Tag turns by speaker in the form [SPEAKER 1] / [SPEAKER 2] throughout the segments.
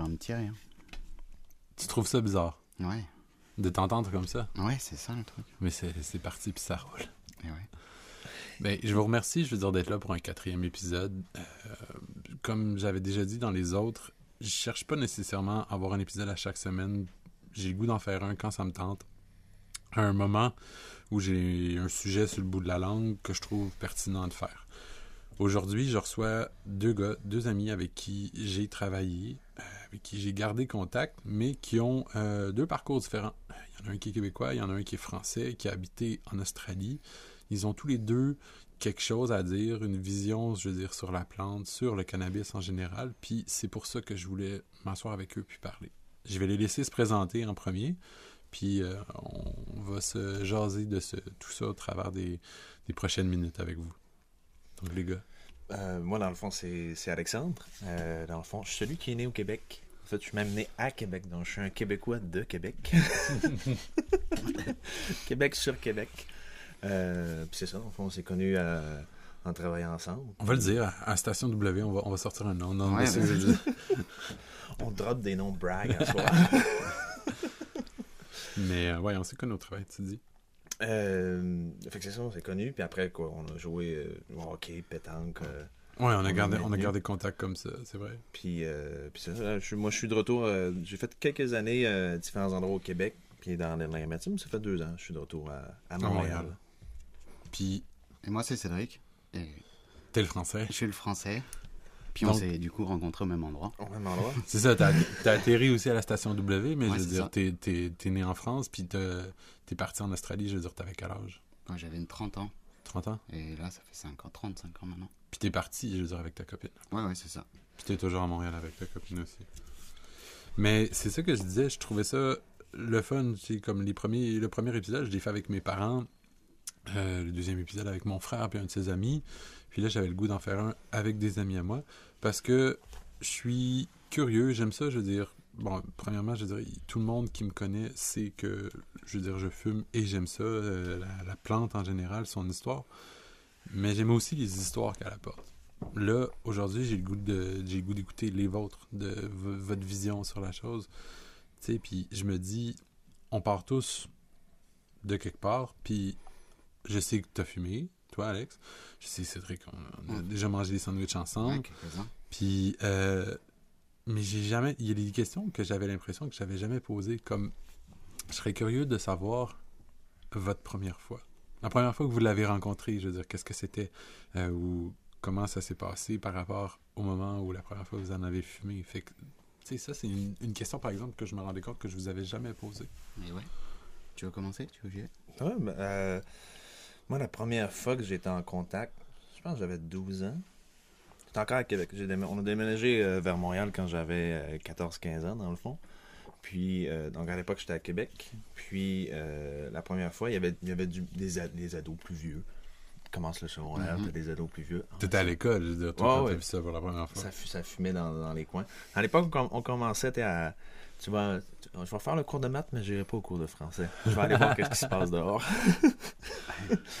[SPEAKER 1] me tirer. hein.
[SPEAKER 2] Tu trouves ça bizarre?
[SPEAKER 1] Ouais,
[SPEAKER 2] de t'entendre comme ça?
[SPEAKER 1] ouais, c'est ça le truc.
[SPEAKER 2] Mais c'est parti, puis ça roule.
[SPEAKER 1] Et ouais.
[SPEAKER 2] Ben, je vous remercie, je veux dire, d'être là pour un quatrième épisode. Euh, comme j'avais déjà dit dans les autres, je cherche pas nécessairement à avoir un épisode à chaque semaine. J'ai le goût d'en faire un quand ça me tente. À un moment où j'ai un sujet sur le bout de la langue que je trouve pertinent de faire. Aujourd'hui, je reçois deux gars, deux amis avec qui j'ai travaillé, avec qui j'ai gardé contact, mais qui ont euh, deux parcours différents. Il y en a un qui est québécois, il y en a un qui est français, qui a habité en Australie. Ils ont tous les deux quelque chose à dire, une vision, je veux dire, sur la plante, sur le cannabis en général. Puis c'est pour ça que je voulais m'asseoir avec eux puis parler. Je vais les laisser se présenter en premier, puis euh, on va se jaser de tout ça au travers des prochaines minutes avec vous. Donc les gars.
[SPEAKER 3] Euh, moi, dans le fond, c'est Alexandre. Euh, dans le fond, je suis celui qui est né au Québec. En fait, je suis même né à Québec, donc je suis un Québécois de Québec. Québec sur Québec. Euh, puis c'est ça, dans le fond, on s'est connus euh, en travaillant ensemble.
[SPEAKER 2] On va le dire, à, Station W, on va, on va sortir un nom. Non,
[SPEAKER 1] Ouais,
[SPEAKER 2] mais.
[SPEAKER 3] On drop des noms brag à soi.
[SPEAKER 2] mais euh, ouais, on s'est connus au travail, tu dis.
[SPEAKER 3] Euh, fait que c'est ça, on s'est connus. Puis après, quoi, on a joué euh, au hockey, pétanque. euh,
[SPEAKER 2] Ouais, on a
[SPEAKER 3] On
[SPEAKER 2] gardé, on a gardé contact comme ça, c'est vrai.
[SPEAKER 3] Puis, euh, puis c'est ça. je suis- moi, je suis de retour. euh, j'ai fait quelques années euh, à différents endroits au Québec. Puis dans les mais ça fait deux ans. Je suis de retour à, à Montréal.
[SPEAKER 2] Montréal. Puis,
[SPEAKER 1] Et moi, c'est Cédric. Et
[SPEAKER 2] t'es le français?
[SPEAKER 1] je suis le français. Puis on s'est du coup rencontrés au même endroit.
[SPEAKER 3] Au même endroit.
[SPEAKER 2] C'est ça, t'as atterri aussi à la station W, mais
[SPEAKER 1] Ouais,
[SPEAKER 2] je veux dire, t'es né en France, puis t'es parti en Australie, je veux dire, t'avais quel âge?
[SPEAKER 1] Moi, j'avais une 30 ans.
[SPEAKER 2] 30 ans?
[SPEAKER 1] Et là, ça fait 5 ans, 35 ans maintenant.
[SPEAKER 2] Puis t'es parti, je veux dire, avec ta copine.
[SPEAKER 1] Ouais, ouais, c'est ça.
[SPEAKER 2] Puis t'es toujours à Montréal avec ta copine aussi. Mais c'est ça que je disais, je trouvais ça le fun. C'est comme les premiers, le premier épisode, je l'ai fait avec mes parents. Euh, le deuxième épisode avec mon frère puis un de ses amis. Puis là, j'avais le goût d'en faire un avec des amis à moi. Parce que je suis curieux, j'aime ça, je veux dire. Bon, premièrement, je veux dire, tout le monde qui me connaît sait que, je veux dire, je fume et j'aime ça, euh, la, la plante en général, son histoire. Mais j'aime aussi les histoires qu'elle apporte là, aujourd'hui, j'ai le goût de j'ai le goût d'écouter les vôtres, de votre vision sur la chose. Tu sais, puis je me dis, on part tous de quelque part, puis je sais que t'as fumé, toi, Alex? Je sais, Cédric, on, on a déjà mangé des sandwichs ensemble. Puis, euh, mais j'ai jamais. Il y a des questions que j'avais l'impression que j'avais jamais posées. Comme, je serais curieux de savoir votre première fois. La première fois que vous l'avez rencontré, je veux dire, qu'est-ce que c'était euh, ou comment ça s'est passé par rapport au moment où la première fois vous en avez fumé? Fait que, tu sais, ça, c'est une, une question, par exemple, que je me rendais compte que je vous avais jamais posée.
[SPEAKER 1] Et ouais. Tu veux commencer? Tu veux que j'y
[SPEAKER 3] Ouais, euh, moi, la première fois que j'étais en contact, je pense que j'avais 12 ans. J'étais encore à Québec. On a déménagé euh, vers Montréal quand j'avais euh, 14-15 ans, dans le fond. Puis, euh, donc à l'époque, j'étais à Québec. Puis, euh, la première fois, il y avait, il y avait des, des ados plus vieux. Commence le secondaire,
[SPEAKER 1] Mhm.
[SPEAKER 3] t'as des ados plus vieux.
[SPEAKER 2] T'étais à l'école, je veux dire, toi,
[SPEAKER 3] Ouais,
[SPEAKER 2] quand
[SPEAKER 3] ouais.
[SPEAKER 2] vu ça pour la première fois.
[SPEAKER 3] Ça, fu- ça fumait dans, dans les coins. À l'époque, on, com- on commençait à. Tu vas, tu- je vais faire le cours de maths, mais je n'irai pas au cours de français. Je vais aller voir ce qui se passe dehors.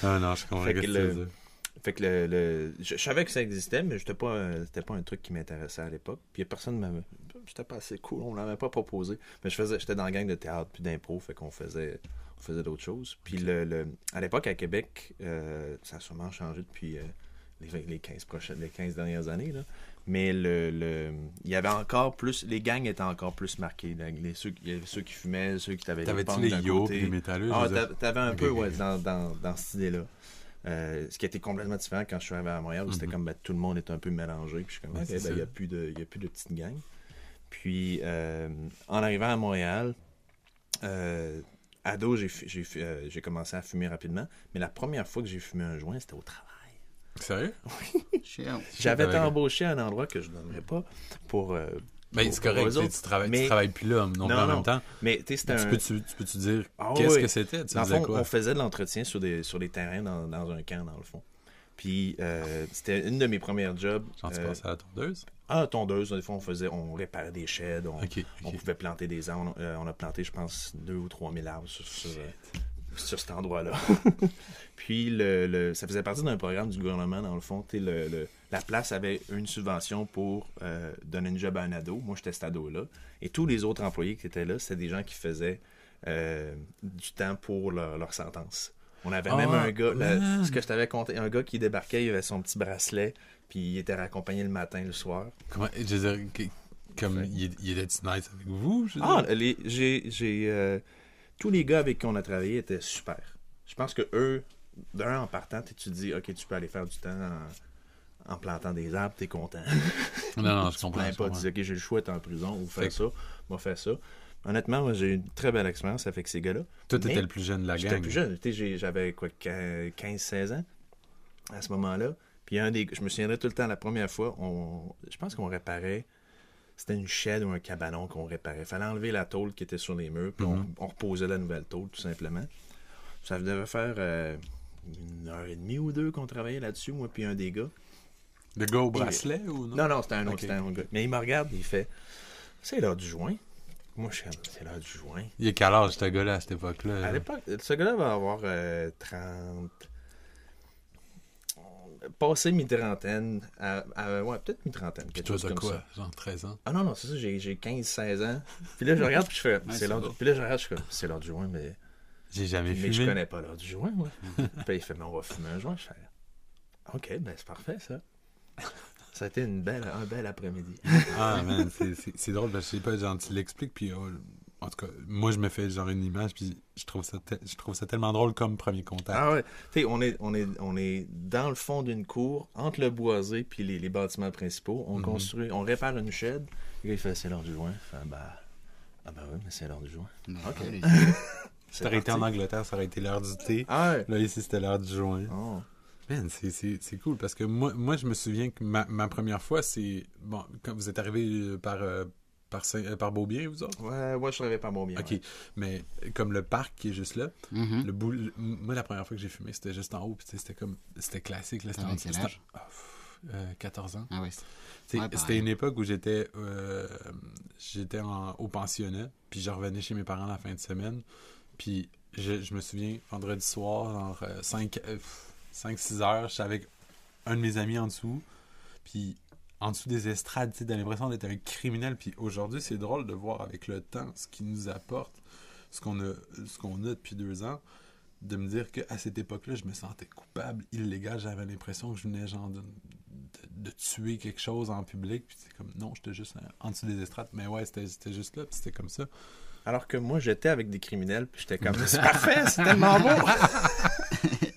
[SPEAKER 2] Ah non, je comprends
[SPEAKER 3] Fait que le-. Fait que le, le- je, je savais que ça existait, mais j'étais pas, euh, c'était pas un truc qui m'intéressait à l'époque. Puis personne J'étais pas assez cool, on m'avait pas proposé. Mais je faisais, j'étais dans la gang de théâtre puis d'impro, fait qu'on faisait, on faisait d'autres choses. Puis le, le- à l'époque à Québec, euh, ça a sûrement changé depuis euh, les, les 15 prochaines, les 15 dernières années là. Mais le, le, il y avait encore plus, les gangs étaient encore plus marqués. Les, ceux, il y avait ceux qui fumaient, ceux qui avaient
[SPEAKER 2] T'avais-tu les yo les métalleux?
[SPEAKER 3] Ah, t'avais un peu, ouais, dans, dans, dans cette idée-là. Euh, ce qui était complètement différent quand je suis arrivé à Montréal, où c'était
[SPEAKER 2] Mhm.
[SPEAKER 3] comme ben, tout le monde est un peu mélangé. Puis je suis comme, ben, il n'y a plus de petites gangs. Puis, euh, en arrivant à Montréal, euh, ado, j'ai euh, j'ai commencé à fumer rapidement. Mais la première fois que j'ai fumé un joint, c'était au travail.
[SPEAKER 2] Sérieux?
[SPEAKER 1] Cher.
[SPEAKER 3] J'avais embauché à un endroit que je ne donnerais pas pour. euh,
[SPEAKER 2] Ben, c'est correct, tu travailles,
[SPEAKER 3] Mais-
[SPEAKER 2] tu travailles plus là, non, plus
[SPEAKER 3] Non,
[SPEAKER 2] en
[SPEAKER 3] non.
[SPEAKER 2] même temps.
[SPEAKER 3] Mais tu sais, c'était
[SPEAKER 2] Tu
[SPEAKER 3] un.
[SPEAKER 2] peux-tu, tu peux-tu dire
[SPEAKER 3] Ah
[SPEAKER 2] qu'est-ce
[SPEAKER 3] oui.
[SPEAKER 2] que c'était? Tu
[SPEAKER 3] Dans fond,
[SPEAKER 2] quoi?
[SPEAKER 3] on faisait de l'entretien sur des, sur des terrains dans, dans un camp, dans le fond. Puis, euh, c'était une de mes premières jobs.
[SPEAKER 2] Genre, tu
[SPEAKER 3] Euh,
[SPEAKER 2] passais à la tondeuse?
[SPEAKER 3] ah, tondeuse, des fois, on faisait, on réparait des sheds, on, on pouvait planter des arbres. On, euh, on a planté, je pense, deux ou trois mille arbres sur, sur, euh, sur cet endroit-là. Puis, le, le- ça faisait partie d'un programme du gouvernement, dans le fond. Le- le- la place avait une subvention pour donner une job à un ado. Moi, j'étais cet ado-là. Et tous les autres employés qui étaient là, c'était des gens qui faisaient du temps pour leur, leur sentence. On avait
[SPEAKER 2] Ah,
[SPEAKER 3] même un gars, là, ce que je t'avais conté, un gars qui débarquait, il avait son petit bracelet, puis il était raccompagné le matin, le soir.
[SPEAKER 2] Comment, je veux dire, comme,
[SPEAKER 3] Ouais.
[SPEAKER 2] il, il était nice avec vous? Je veux
[SPEAKER 3] Ah, les, j'ai, j'ai, euh, tous les gars avec qui on a travaillé étaient super. Je pense que eux, d'un en partant, tu te dis, ok, tu peux aller faire du temps en, en plantant des arbres, t'es content.
[SPEAKER 2] non, non, je
[SPEAKER 3] tu
[SPEAKER 2] comprends.
[SPEAKER 3] pas, tu dis, ok, j'ai le choix d'être en prison ou faire ça, moi faire ça. Honnêtement, moi, j'ai eu une très belle expérience avec ces gars-là.
[SPEAKER 2] Toi, t'étais le plus jeune de la gang.
[SPEAKER 3] J'étais plus jeune, j'avais quoi, 15-16 ans à ce moment-là. Puis un des, je me souviendrai tout le temps, la première fois, on, je pense qu'on réparait, c'était une chaîne ou un cabanon qu'on réparait. fallait enlever la tôle qui était sur les murs, puis on, on reposait la nouvelle tôle, tout simplement. Ça devait faire euh, une heure et demie ou deux qu'on travaillait là-dessus, moi puis un des gars.
[SPEAKER 2] Le gars au bracelet ou non?
[SPEAKER 3] Non, non, c'était un autre, un autre gars. Mais il me regarde, il fait, c'est l'heure du joint. Moi, je suis c'est l'heure du joint.
[SPEAKER 2] Il est quel âge, ce gars-là, à cette époque-là?
[SPEAKER 3] À l'époque, ce gars-là va avoir euh, 30. Passé mi-trentaine. À, à- ouais, peut-être mi-trentaine.
[SPEAKER 2] Puis toi, t'as quoi?
[SPEAKER 3] ça.
[SPEAKER 2] Genre 13 ans?
[SPEAKER 3] Ah non, non, c'est ça, j'ai j'ai 15-16 ans. Puis là, je regarde, puis je fais, c'est l'heure du... Puis là, je regarde, je suis comme, c'est l'heure du joint, mais,
[SPEAKER 2] J'ai jamais
[SPEAKER 3] mais je
[SPEAKER 2] fumé.
[SPEAKER 3] connais pas l'heure du joint, moi. puis il fait, mais on va fumer un joint. Je fais, ok, ben c'est parfait, ça. Ça a été une belle, un bel après-midi.
[SPEAKER 2] Ah, man, c'est- drôle parce que je sais pas, genre, tu l'expliques, puis oh, en tout cas, moi, je me fais genre une image, puis je trouve ça, te- je trouve ça tellement drôle comme premier contact.
[SPEAKER 3] Ah ouais. Tu sais, on est, on, est, on est dans le fond d'une cour, entre le boisé puis les, les bâtiments principaux. On
[SPEAKER 2] Mhm.
[SPEAKER 3] construit, on répare une shed. Le gars, il fait, c'est l'heure du joint. Fais, bah, ah bah oui, mais c'est l'heure du joint.
[SPEAKER 1] Mais
[SPEAKER 3] Ok.
[SPEAKER 2] Si t'aurais été en. Angleterre, ça aurait été l'heure du thé.
[SPEAKER 3] Ah ouais.
[SPEAKER 2] Là, ici, c'était l'heure du joint.
[SPEAKER 3] Oh.
[SPEAKER 2] Man, c'est- c'est cool parce que moi, moi, je me souviens que ma, ma première fois, c'est. Bon, quand vous êtes arrivé euh, par, euh, par, Saint- euh, par Beaubien, vous autres?
[SPEAKER 3] Ouais, moi, je travaillais pas mon bien.
[SPEAKER 2] Ok,
[SPEAKER 3] ouais.
[SPEAKER 2] mais comme le parc qui est juste là,
[SPEAKER 1] Mhm.
[SPEAKER 2] le bout, le- moi, la première fois que j'ai fumé, c'était juste en haut, puis c'était comme. C'était classique, là. C'était
[SPEAKER 1] T'avais
[SPEAKER 2] en-
[SPEAKER 1] quel
[SPEAKER 2] c'était-
[SPEAKER 1] âge?
[SPEAKER 2] Ah, pff, euh, 14 ans.
[SPEAKER 1] Ah Ouais,
[SPEAKER 2] c'était une époque où j'étais euh, j'étais en- au pensionnat, puis je revenais chez mes parents la fin de semaine. Puis je, je me souviens, vendredi soir, genre 5-6 heures, j'étais avec un de mes amis en dessous, puis en dessous des estrades, tu sais, t'as l'impression d'être un criminel. Puis aujourd'hui, c'est drôle de voir avec le temps ce qui nous apporte, ce qu'on a, ce qu'on a depuis deux ans, de me dire qu'à cette époque-là, je me sentais coupable, illégal, j'avais l'impression que je venais genre de, de, de tuer quelque chose en public, puis c'est comme, non, j'étais juste en, dessous des estrades, mais ouais, c'était c'était juste là, puis c'était comme ça.
[SPEAKER 3] Alors que moi, j'étais avec des criminels, puis j'étais comme, c'est parfait, c'est tellement beau.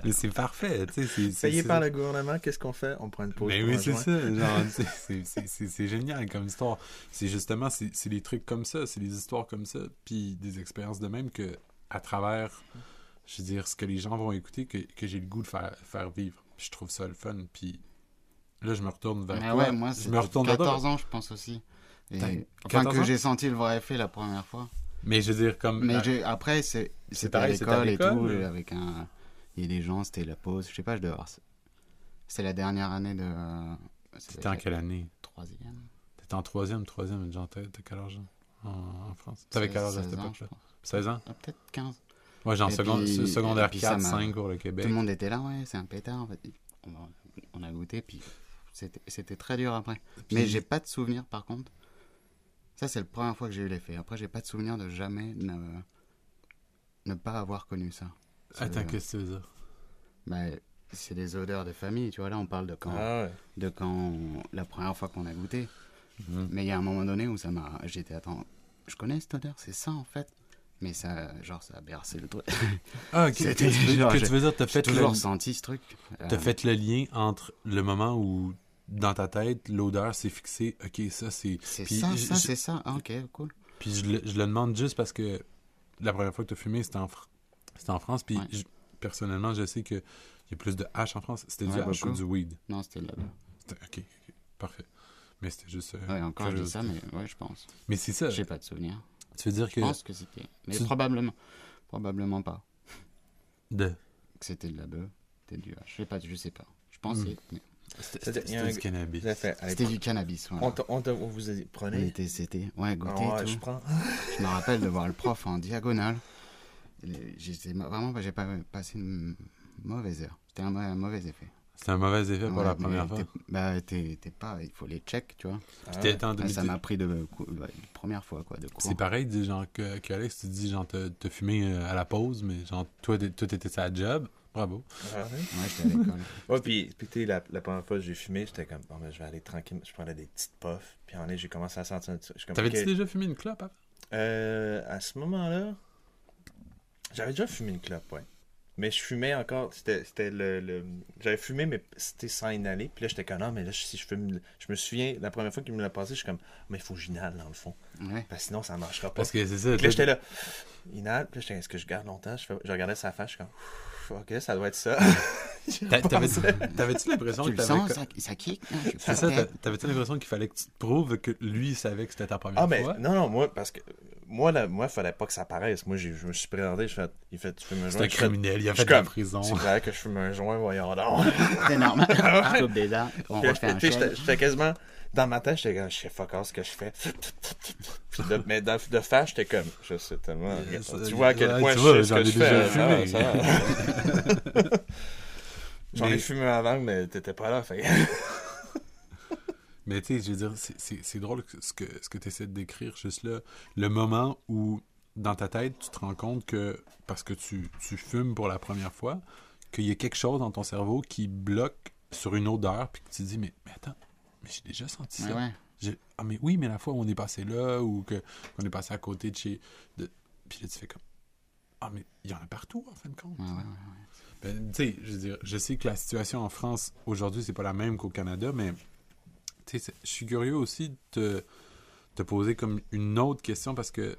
[SPEAKER 2] Mais c'est parfait,
[SPEAKER 3] Payé
[SPEAKER 2] c'est-
[SPEAKER 3] par le gouvernement, qu'est-ce qu'on fait? On prend une pause
[SPEAKER 2] Mais
[SPEAKER 3] pour
[SPEAKER 2] oui, c'est
[SPEAKER 3] joint.
[SPEAKER 2] ça. C'est- c'est- c'est c'est génial comme histoire. C'est justement, c'est c'est des trucs comme ça, c'est des histoires comme ça, puis des expériences de même que, à travers, je veux dire, ce que les gens vont écouter, que, que j'ai le goût de faire, faire vivre. Puis je trouve ça le fun. Puis là, je me retourne vers
[SPEAKER 1] Mais
[SPEAKER 2] toi.
[SPEAKER 1] ouais, moi,
[SPEAKER 2] je
[SPEAKER 1] c'est
[SPEAKER 2] me retourne vers toi.
[SPEAKER 1] 14 ans, je pense aussi. Et- Enfin,
[SPEAKER 2] 14
[SPEAKER 1] que j'ai senti le vrai effet la première fois.
[SPEAKER 2] Mais je veux dire, comme.
[SPEAKER 1] Mais après, c'est à
[SPEAKER 2] pareil, c'était à
[SPEAKER 1] l'école et tout, avec un... A des gens, c'était la pause, je sais pas, je devais avoir... C'était la dernière année de...
[SPEAKER 2] T'étais en quelle année?
[SPEAKER 1] Troisième.
[SPEAKER 2] T'étais en troisième, troisième, genre, t'as quel âge en, en France? T'avais quel âge à cette
[SPEAKER 1] 16 ans,
[SPEAKER 2] époque-là?
[SPEAKER 1] je pense.
[SPEAKER 2] 16 ans?
[SPEAKER 1] Ah, Peut-être 15.
[SPEAKER 2] Ouais, genre
[SPEAKER 1] Et
[SPEAKER 2] seconde-
[SPEAKER 1] puis-
[SPEAKER 2] secondaire
[SPEAKER 1] et puis ça
[SPEAKER 2] 4,
[SPEAKER 1] m'a-
[SPEAKER 2] 5 pour le Québec.
[SPEAKER 1] Tout le monde était là, ouais, c'est un pétard. En fait. on, a, goûté, puis c'était c'était très dur après.
[SPEAKER 2] Puis-
[SPEAKER 1] Mais j'ai pas de souvenir, par contre. Ça, c'est la première fois que j'ai eu l'effet. Après, j'ai pas de souvenir de jamais ne, ne pas avoir connu ça.
[SPEAKER 2] Attends, qu'est-ce que tu veux dire
[SPEAKER 1] bah, c'est des odeurs de famille, tu vois. Là, on parle de quand,
[SPEAKER 3] Ah ouais.
[SPEAKER 1] de quand on- la première fois qu'on a goûté.
[SPEAKER 2] Mhm.
[SPEAKER 1] Mais il y a un moment donné où ça m'a. J'étais, attends, je connais cette odeur, c'est ça en fait? Mais ça, genre, ça a bercé le truc.
[SPEAKER 2] Ah, ok.
[SPEAKER 1] C'était
[SPEAKER 2] que tu veux-
[SPEAKER 1] genre,
[SPEAKER 2] que tu veux dire, t'as fait, le,
[SPEAKER 1] toujours senti ce truc.
[SPEAKER 2] t'as
[SPEAKER 1] Euh,
[SPEAKER 2] fait le lien entre le moment où, dans ta tête, l'odeur s'est fixée. Ok, ça, c'est.
[SPEAKER 1] C'est
[SPEAKER 2] Puis
[SPEAKER 1] ça,
[SPEAKER 2] je-
[SPEAKER 1] ça, c'est ça. Ah, ok, cool.
[SPEAKER 2] Puis je le, je le demande juste parce que la première fois que tu as fumé, c'était en, Fr- c'était en France. Puis
[SPEAKER 1] Ouais.
[SPEAKER 2] je- personnellement, je sais qu'il y a plus de hash en France. C'était du hash ou du weed?
[SPEAKER 1] Non, c'était là.
[SPEAKER 2] C'était- ok, ok, parfait. Mais c'était juste. euh,
[SPEAKER 1] Ouais, encore je dis ça, mais ouais, je pense.
[SPEAKER 2] Mais c'est ça.
[SPEAKER 1] J'ai pas de souvenir.
[SPEAKER 2] Tu veux dire que.
[SPEAKER 1] Je pense que c'était. Mais
[SPEAKER 2] Tu-
[SPEAKER 1] probablement. Probablement pas.
[SPEAKER 2] De.
[SPEAKER 1] Que c'était de la bœuf. C'était du hache. Je sais pas, je sais pas. Je pensais. Mais
[SPEAKER 2] C'était
[SPEAKER 3] C'était-
[SPEAKER 2] c'était du cannabis.
[SPEAKER 1] C'était du cannabis. Voilà.
[SPEAKER 3] On, te- on, te- on vous a dit, prenez.
[SPEAKER 1] était, c'était. Ouais, goûter
[SPEAKER 3] Ah ouais,
[SPEAKER 1] tout.
[SPEAKER 3] je prends.
[SPEAKER 1] Je me rappelle de voir le prof en diagonale. J'étais vraiment, j'ai pas passé une mauvaise heure. C'était un, un mauvais effet.
[SPEAKER 2] C'était un mauvais effet pour
[SPEAKER 1] Ouais,
[SPEAKER 2] la première fois.
[SPEAKER 1] Bah, t'es t'es pas, il faut les check, tu vois.
[SPEAKER 3] Ah
[SPEAKER 2] en
[SPEAKER 1] Ah, ça
[SPEAKER 2] 2010.
[SPEAKER 1] m'a pris de, ouais, première fois, quoi, de.
[SPEAKER 2] C'est pareil, dis, genre, que, que Alex, tu dis, genre, t'as fumé euh, à la pause, mais genre, toi, t'étais sa job. Bravo.
[SPEAKER 3] Ah ouais?
[SPEAKER 1] Ouais, j'étais à l'école.
[SPEAKER 3] Ouais, puis, puis la, la première fois que j'ai fumé, j'étais comme, bon, ben, je vais aller tranquille. Je prenais des petites puffs. Puis en est, j'ai commencé à sentir.
[SPEAKER 2] T'avais-tu déjà fumé une clope avant?
[SPEAKER 3] Euh, à ce moment-là, j'avais déjà fumé une clope, ouais. Mais je fumais encore, c'était c'était le, le- J'avais fumé, mais c'était sans inhaler. Puis là, j'étais comme, non, mais là, si je fume... Je me souviens, la première fois qu'il me l'a passé, je suis comme, mais il faut que j'inhale, dans le fond.
[SPEAKER 1] Ouais.
[SPEAKER 3] Parce que sinon, ça marchera pas.
[SPEAKER 2] Parce que c'est ça.
[SPEAKER 3] Puis là, j'étais là, inhale. Puis là, j'étais, est-ce que je garde longtemps? Je, fais- je regardais sa face, je suis comme, ok, ça doit être ça.
[SPEAKER 2] t'a- T'avais-tu l'impression
[SPEAKER 1] Tu
[SPEAKER 2] que
[SPEAKER 1] le
[SPEAKER 2] t'avais...
[SPEAKER 1] ça, ça kick hein,
[SPEAKER 2] C'est ça, t'avais-tu l'impression qu'il fallait que tu te prouves que lui savait que c'était ta première
[SPEAKER 3] Ah, mais
[SPEAKER 2] fois?
[SPEAKER 3] non, non, moi, parce que moi, là, moi, fallait pas que ça paraisse. Moi, j'ai- je me suis présenté, je fais, il fait, tu fumes un
[SPEAKER 2] C'est
[SPEAKER 3] joint.
[SPEAKER 2] un criminel, il a fait de la prison.
[SPEAKER 3] C'est vrai que je fume un joint, voyons donc.
[SPEAKER 1] C'est normal. Je coupe des dents, on
[SPEAKER 3] Puis,
[SPEAKER 1] refait un
[SPEAKER 3] tu sais,
[SPEAKER 1] shot.
[SPEAKER 3] J'étais quasiment dans ma tête, j'étais comme, je sais fuck all ce que je fais. De- mais dans, de face, j'étais comme, je sais tellement.
[SPEAKER 2] Euh, ça-
[SPEAKER 3] tu vois à quel point je sais ce
[SPEAKER 2] j'en
[SPEAKER 3] que je fais. va, va. J'en ai
[SPEAKER 2] Mais-
[SPEAKER 3] fumé avant, mais t'étais pas là. Fait.
[SPEAKER 2] Mais tu sais, je veux dire, c'est- drôle ce que, ce que tu essaies de décrire juste là. Le moment où, dans ta tête, tu te rends compte que, parce que tu, tu fumes pour la première fois, qu'il y a quelque chose dans ton cerveau qui bloque sur une odeur, puis que tu te dis, mais, mais attends, mais j'ai déjà senti ça.
[SPEAKER 1] Ouais, ouais.
[SPEAKER 2] J'ai- Ah, mais oui, mais la fois où on est passé là, ou qu'on est passé à côté de chez. De... Puis là, tu fais comme. Ah, mais il y en a partout, en fin de compte.
[SPEAKER 1] Ouais.
[SPEAKER 2] Ben, tu sais, je veux dire, je sais que la situation en France aujourd'hui, c'est pas la même qu'au Canada, mais je suis curieux aussi de te, poser comme une autre question parce que,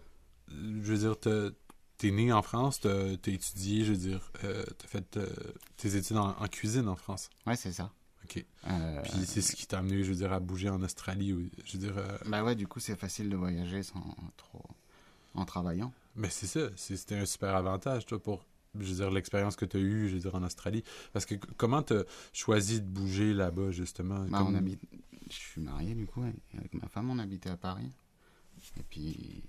[SPEAKER 2] je veux dire, te- t'es né en France, t'as t'as étudié, je veux dire, euh, t'as fait euh, tes études en, en cuisine en France.
[SPEAKER 1] Ouais, c'est ça.
[SPEAKER 2] OK.
[SPEAKER 1] Euh,
[SPEAKER 2] Puis c'est ce qui t'a amené, je veux dire, à bouger en Australie. Ou, je veux dire, euh,
[SPEAKER 1] Bah ouais, du coup, c'est facile de voyager sans trop. en travaillant.
[SPEAKER 2] Mais c'est ça, c'était un super avantage, toi, pour, je veux dire, l'expérience que tu as eue, je veux dire, en Australie. Parce que comment tu as choisi de bouger là-bas, justement?
[SPEAKER 1] Bah,
[SPEAKER 2] comme-
[SPEAKER 1] on habite... Je suis marié, du coup, avec ma femme, on habitait à Paris. Et puis,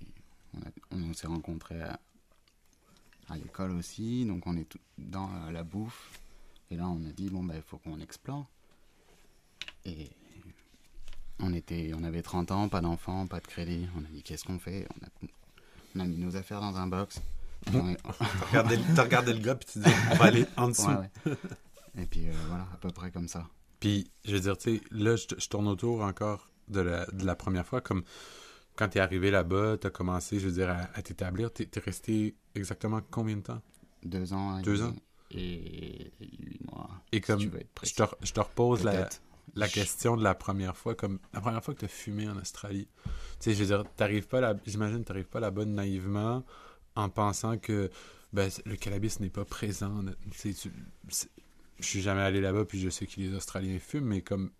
[SPEAKER 1] on, s'est rencontrés à, à l'école aussi, donc on est tout dans euh, la bouffe. Et là, on a dit, bon, bah, il faut qu'on explore. Et on, était, on avait 30 ans, pas d'enfants, pas de crédit. On a dit, qu'est-ce qu'on fait? On a, on a mis nos affaires dans un box. Et on est-
[SPEAKER 2] T'as regardé, le gars, puis tu dis, on va aller en dessous.
[SPEAKER 1] Ouais, ouais. Et puis, euh, voilà, à peu près comme ça.
[SPEAKER 2] Puis, je veux dire, tu sais, là, je, je tourne autour encore de la, de la première fois, comme quand t'es arrivé là-bas, t'as commencé, je veux dire, à, à t'établir, t'es, t'es resté exactement combien de temps?
[SPEAKER 1] Deux ans et,
[SPEAKER 2] Deux ans.
[SPEAKER 1] et huit mois.
[SPEAKER 2] Et
[SPEAKER 1] si
[SPEAKER 2] comme,
[SPEAKER 1] tu veux être
[SPEAKER 2] je te, je te repose la, la question de la première fois, comme la première fois que tu as fumé en Australie. Tu sais, je veux dire, t'arrives pas là, j'imagine, t'arrives pas là-bas naïvement en pensant que ben, le cannabis n'est pas présent. Tu sais, tu- je suis jamais allé là-bas, puis je sais que les Australiens fument, mais comme,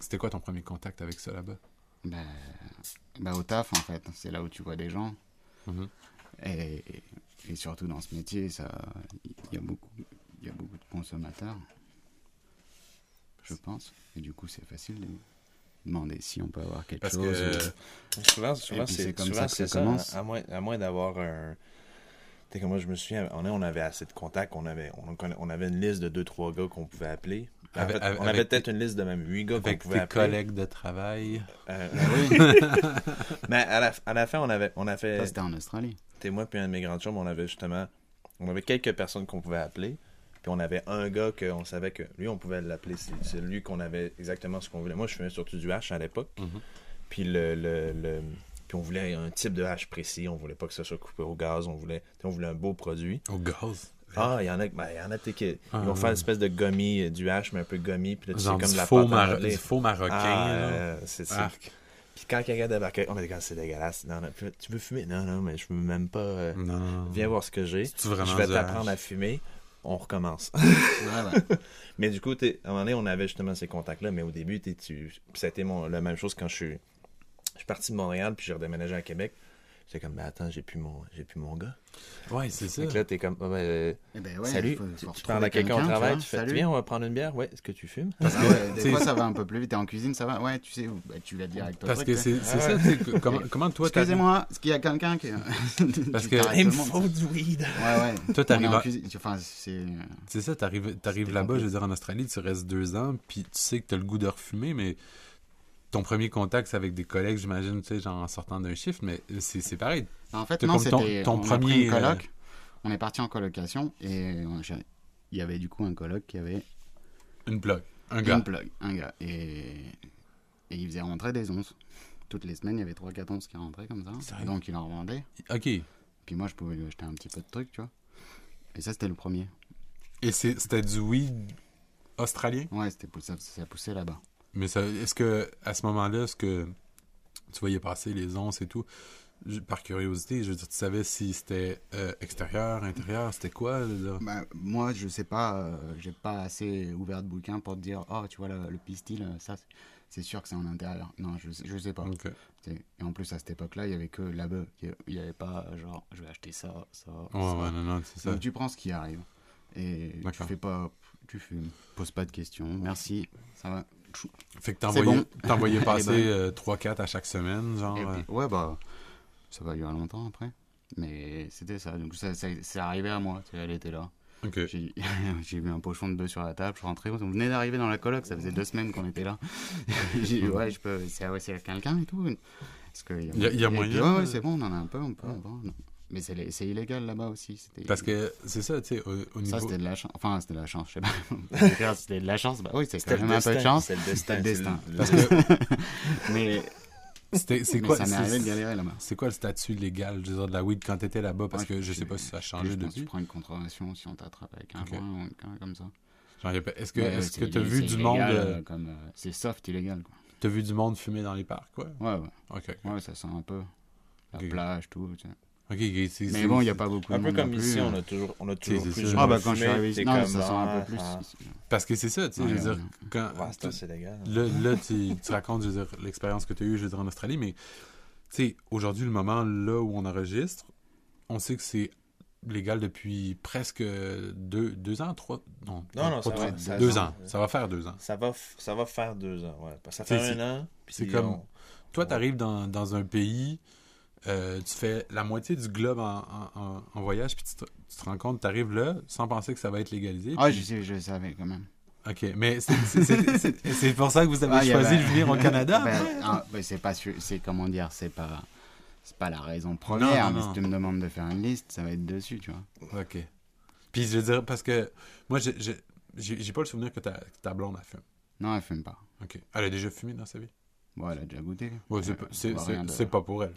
[SPEAKER 2] c'était quoi ton premier contact avec ça là-bas?
[SPEAKER 1] Ben, ben, au taf, en fait. C'est là où tu vois des gens.
[SPEAKER 2] Mhm.
[SPEAKER 1] Et, et surtout dans ce métier, ça, il y a beaucoup, il y a beaucoup de consommateurs. Je pense. Et du coup, c'est facile de demander si on peut avoir quelque
[SPEAKER 2] Parce
[SPEAKER 1] chose.
[SPEAKER 2] que-
[SPEAKER 1] ou-
[SPEAKER 3] Souvent, souvent
[SPEAKER 1] puis
[SPEAKER 3] c'est
[SPEAKER 1] c'est comme
[SPEAKER 3] souvent,
[SPEAKER 1] ça que
[SPEAKER 3] c'est
[SPEAKER 1] ça
[SPEAKER 3] ça,
[SPEAKER 1] commence.
[SPEAKER 3] à, à moins, à moins d'avoir un... Tu sais, comme moi, je me souviens, on, on avait assez de contacts, on avait, on, avait une liste de deux, trois gars qu'on pouvait appeler. En
[SPEAKER 2] Avec-
[SPEAKER 3] fait,
[SPEAKER 2] avec-
[SPEAKER 3] on avait peut-être une liste de même huit gars qu'on
[SPEAKER 2] Avec
[SPEAKER 3] pouvait
[SPEAKER 2] tes
[SPEAKER 3] appeler.
[SPEAKER 2] collègues de travail.
[SPEAKER 3] Euh,
[SPEAKER 1] Ben oui,
[SPEAKER 3] mais à la, à la fin, on avait, on a fait...
[SPEAKER 1] ça c'était en Australie.
[SPEAKER 3] T'es moi puis un de mes grands chums, on avait justement... On avait quelques personnes qu'on pouvait appeler. Puis on avait un gars qu'on savait que lui, on pouvait l'appeler. C'est c'est lui qu'on avait exactement ce qu'on voulait. Moi, je fumais surtout du hash à l'époque.
[SPEAKER 2] Mhm.
[SPEAKER 3] Puis le, le, le- puis on voulait un type de hash précis. On voulait pas que ça soit coupé au gaz. On voulait, on voulait un beau produit.
[SPEAKER 2] Au gaz?
[SPEAKER 3] Ah, il y en a, ben, y en a qui
[SPEAKER 2] Ah,
[SPEAKER 3] ils vont
[SPEAKER 2] ouais.
[SPEAKER 3] faire une espèce de gommis, euh, du hash, mais un peu gommis. Puis là, tu sais, comme
[SPEAKER 2] du
[SPEAKER 3] la
[SPEAKER 2] faux,
[SPEAKER 3] modeler.
[SPEAKER 2] du faux marocain.
[SPEAKER 3] Ah, euh, c'est ça. Puis quand quelqu'un débarquait, on était comme c'est dégueulasse. Non, non, tu veux fumer? Non, non, mais je veux même pas. euh,
[SPEAKER 2] Non.
[SPEAKER 3] Viens voir ce que j'ai. Je vais t'apprendre à fumer. On recommence. Mais du coup, à un moment donné, on avait justement ces contacts-là. Mais au début, tu... puis ça a été mon... la même chose quand je suis... je suis parti de Montréal puis j'ai redéménagé à Québec. C'est comme, mais attends, j'ai plus mon, j'ai plus mon gars.
[SPEAKER 2] Ouais, c'est ça.
[SPEAKER 3] Donc là, t'es comme, ben,
[SPEAKER 1] Eh ben ouais,
[SPEAKER 3] salut,
[SPEAKER 1] faut-
[SPEAKER 3] tu,
[SPEAKER 1] faut
[SPEAKER 3] tu parles à quelqu'un au
[SPEAKER 1] tu
[SPEAKER 3] travail,
[SPEAKER 1] vois,
[SPEAKER 3] tu fais,
[SPEAKER 1] salut.
[SPEAKER 3] viens, on va prendre une bière. Ouais, est-ce que tu fumes?
[SPEAKER 1] Ah ouais, des fois ça va un peu plus vite, t'es en cuisine, ça va? Ouais, tu sais, bah, tu vas direct au
[SPEAKER 2] Parce
[SPEAKER 1] truc,
[SPEAKER 2] que c'est c'est ça,
[SPEAKER 3] ouais.
[SPEAKER 2] tu sais, que- comment, comment toi,
[SPEAKER 1] Excusez-moi, est-ce qu'il y a quelqu'un qui.
[SPEAKER 2] Parce que-
[SPEAKER 3] Il me faut du weed.
[SPEAKER 1] Ouais, ouais.
[SPEAKER 2] Toi, t'arrives à-
[SPEAKER 1] Enfin, c'est.
[SPEAKER 2] C'est ça, t'arrives, t'arrives là-bas, je veux dire, en Australie, tu restes deux ans, puis tu sais que t'as le goût de refumer, mais ton premier contact, c'est avec des collègues, j'imagine, tu sais, genre en sortant d'un shift, mais c'est, pareil.
[SPEAKER 1] En fait, non,
[SPEAKER 2] ton-
[SPEAKER 1] c'était.
[SPEAKER 2] ton
[SPEAKER 1] on a
[SPEAKER 2] premier,
[SPEAKER 1] une coloc.
[SPEAKER 2] euh,
[SPEAKER 1] On est parti en colocation et on- il y avait du coup un coloc qui avait
[SPEAKER 2] Une plug, un gars.
[SPEAKER 1] une plug, un gars. Et, et il faisait rentrer des onces. Toutes les semaines, il y avait 3-4 onces qui rentraient comme ça. Donc il en revendait.
[SPEAKER 2] OK.
[SPEAKER 1] Puis moi, je pouvais lui acheter un petit peu de trucs, tu vois. Et ça, c'était le premier.
[SPEAKER 2] Et c'est, c'était du weed australien?
[SPEAKER 1] Ouais, c'était pou- ça, ça poussait là-bas.
[SPEAKER 2] Mais est-ce que, à ce moment-là, est-ce que tu voyais passer les onces et tout, par curiosité, je veux dire, tu savais si c'était euh, extérieur, intérieur, c'était quoi?
[SPEAKER 1] Bah, moi, je sais pas, euh, j'ai pas assez ouvert de bouquin pour te dire, oh, tu vois, le, le pistil, euh, ça, c'est- sûr que c'est en intérieur. Non, je, je sais pas. Et en plus, à cette époque-là, il y avait que la bœuf. Il y avait pas, euh, genre, je vais acheter ça, ça.
[SPEAKER 2] Ouais,
[SPEAKER 1] ça.
[SPEAKER 2] ouais, non, non, c'est ça.
[SPEAKER 1] Donc tu prends ce qui arrive. Et tu fais pas, tu fumes, pose pas de questions. Merci, ça va. Chou.
[SPEAKER 2] Fait que t'envoyais,
[SPEAKER 1] bon.
[SPEAKER 2] passer euh, 3-4 à chaque semaine, genre. Euh,
[SPEAKER 1] puis, ouais, bah, ça va durer longtemps après. Mais c'était ça. Donc ça, ça- c'est arrivé à moi. Elle était là.
[SPEAKER 2] Ok.
[SPEAKER 1] J'ai vu un pochon de bœuf sur la table. Je suis rentré. On venait d'arriver dans la coloc. Ça faisait deux semaines qu'on était là. J'ai dit, ouais, je peux. C'est ouais, quelqu'un et tout. Parce que
[SPEAKER 2] Y a- y a moyen,
[SPEAKER 1] Ouais, ouais, c'est bon. On en a un peu. On peut. on peut, non. Mais c'est lé- c'est illégal là-bas aussi. c'était-
[SPEAKER 2] Parce que c'est ça, tu sais, au, au
[SPEAKER 1] Ça,
[SPEAKER 2] niveau.
[SPEAKER 1] c'était de la chance. Enfin, c'était de la chance, je sais pas. c'était de la chance. Bah oui, c'est quand
[SPEAKER 3] C'était
[SPEAKER 1] même un peu de chance.
[SPEAKER 3] C'était le destin.
[SPEAKER 1] le destin.
[SPEAKER 3] c'est le-
[SPEAKER 2] Parce que
[SPEAKER 1] Mais,
[SPEAKER 2] c'était- c'est quoi,
[SPEAKER 1] ça m'est
[SPEAKER 2] c'est-
[SPEAKER 1] arrivé de galérer là-bas.
[SPEAKER 2] c'est quoi le statut légal, je veux dire, de la weed quand t'étais là-bas? Parce
[SPEAKER 1] Ouais,
[SPEAKER 2] que je sais
[SPEAKER 1] tu-
[SPEAKER 2] pas si ça a changé depuis.
[SPEAKER 1] Tu prends une contravention si on t'attrape avec un
[SPEAKER 2] Ok.
[SPEAKER 1] joint ou comme ça.
[SPEAKER 2] Est-ce que,
[SPEAKER 1] Ouais,
[SPEAKER 2] est-ce
[SPEAKER 1] c'est
[SPEAKER 2] que t'as
[SPEAKER 1] illé-
[SPEAKER 2] vu
[SPEAKER 1] c'est
[SPEAKER 2] du monde,
[SPEAKER 1] euh,
[SPEAKER 2] euh,
[SPEAKER 1] comme, euh, C'est soft, illégal, quoi.
[SPEAKER 2] t'as vu du monde fumer dans les parcs, quoi?
[SPEAKER 1] Ouais, ouais.
[SPEAKER 2] Ok.
[SPEAKER 1] Ouais, ça sent un peu. La plage, tout. tu sais.
[SPEAKER 2] Ok, ok, c'est-
[SPEAKER 1] Mais
[SPEAKER 2] c'est-
[SPEAKER 1] bon, il n'y a pas beaucoup
[SPEAKER 3] Un
[SPEAKER 1] de
[SPEAKER 3] peu
[SPEAKER 1] monde
[SPEAKER 3] comme ici, on a toujours, on a toujours
[SPEAKER 2] c'est
[SPEAKER 3] plus
[SPEAKER 1] Ah, bah
[SPEAKER 3] monde
[SPEAKER 1] quand je suis arrivé non,
[SPEAKER 3] comme,
[SPEAKER 1] ça sent un peu plus.
[SPEAKER 3] ah.
[SPEAKER 2] Parce que c'est ça, tu sais,
[SPEAKER 1] Ouais,
[SPEAKER 2] je veux dire, quand.
[SPEAKER 3] Ouais, c'est légal.
[SPEAKER 2] Là, là tu, tu racontes, je veux dire, l'expérience que tu as eue, je veux dire, en Australie, mais, tu sais, aujourd'hui, le moment là où on enregistre, on sait que c'est légal depuis presque deux, deux ans, trois... Non,
[SPEAKER 3] Non, non,
[SPEAKER 2] pas
[SPEAKER 3] ça
[SPEAKER 2] trois-
[SPEAKER 3] va- ça-
[SPEAKER 2] deux
[SPEAKER 3] ça-
[SPEAKER 2] ans. Ça va faire deux ans.
[SPEAKER 3] Ça va, f- ça va faire deux ans, ouais. Parce que ça fait un an. puis
[SPEAKER 2] c'est comme-
[SPEAKER 3] on-
[SPEAKER 2] Toi, tu arrives dans, dans un pays, euh, tu fais la moitié du globe en, en- en- en voyage, puis tu te, tu te rends compte, tu arrives là sans penser que ça va être légalisé.
[SPEAKER 1] Ah,
[SPEAKER 2] puis-
[SPEAKER 1] je, sais, je savais quand même.
[SPEAKER 2] Ok, mais c'est- pour ça que vous avez
[SPEAKER 1] Ah,
[SPEAKER 2] choisi de venir au Canada.
[SPEAKER 1] Ben, ah, ben, c'est pas c'est comment dire, c'est pas, c'est pas la raison première.
[SPEAKER 2] non,
[SPEAKER 1] mais
[SPEAKER 2] non.
[SPEAKER 1] si tu me demandes de faire une liste, ça va être dessus, tu vois.
[SPEAKER 2] Ok. Puis je veux dire, parce que moi, j'ai- pas le souvenir que ta, que ta blonde a fumé.
[SPEAKER 1] Non, elle fume pas.
[SPEAKER 2] Ok. Elle a déjà fumé dans sa vie?
[SPEAKER 1] Bon, elle a déjà goûté.
[SPEAKER 2] Ouais, c'est pas-
[SPEAKER 1] de-
[SPEAKER 2] pas pour elle.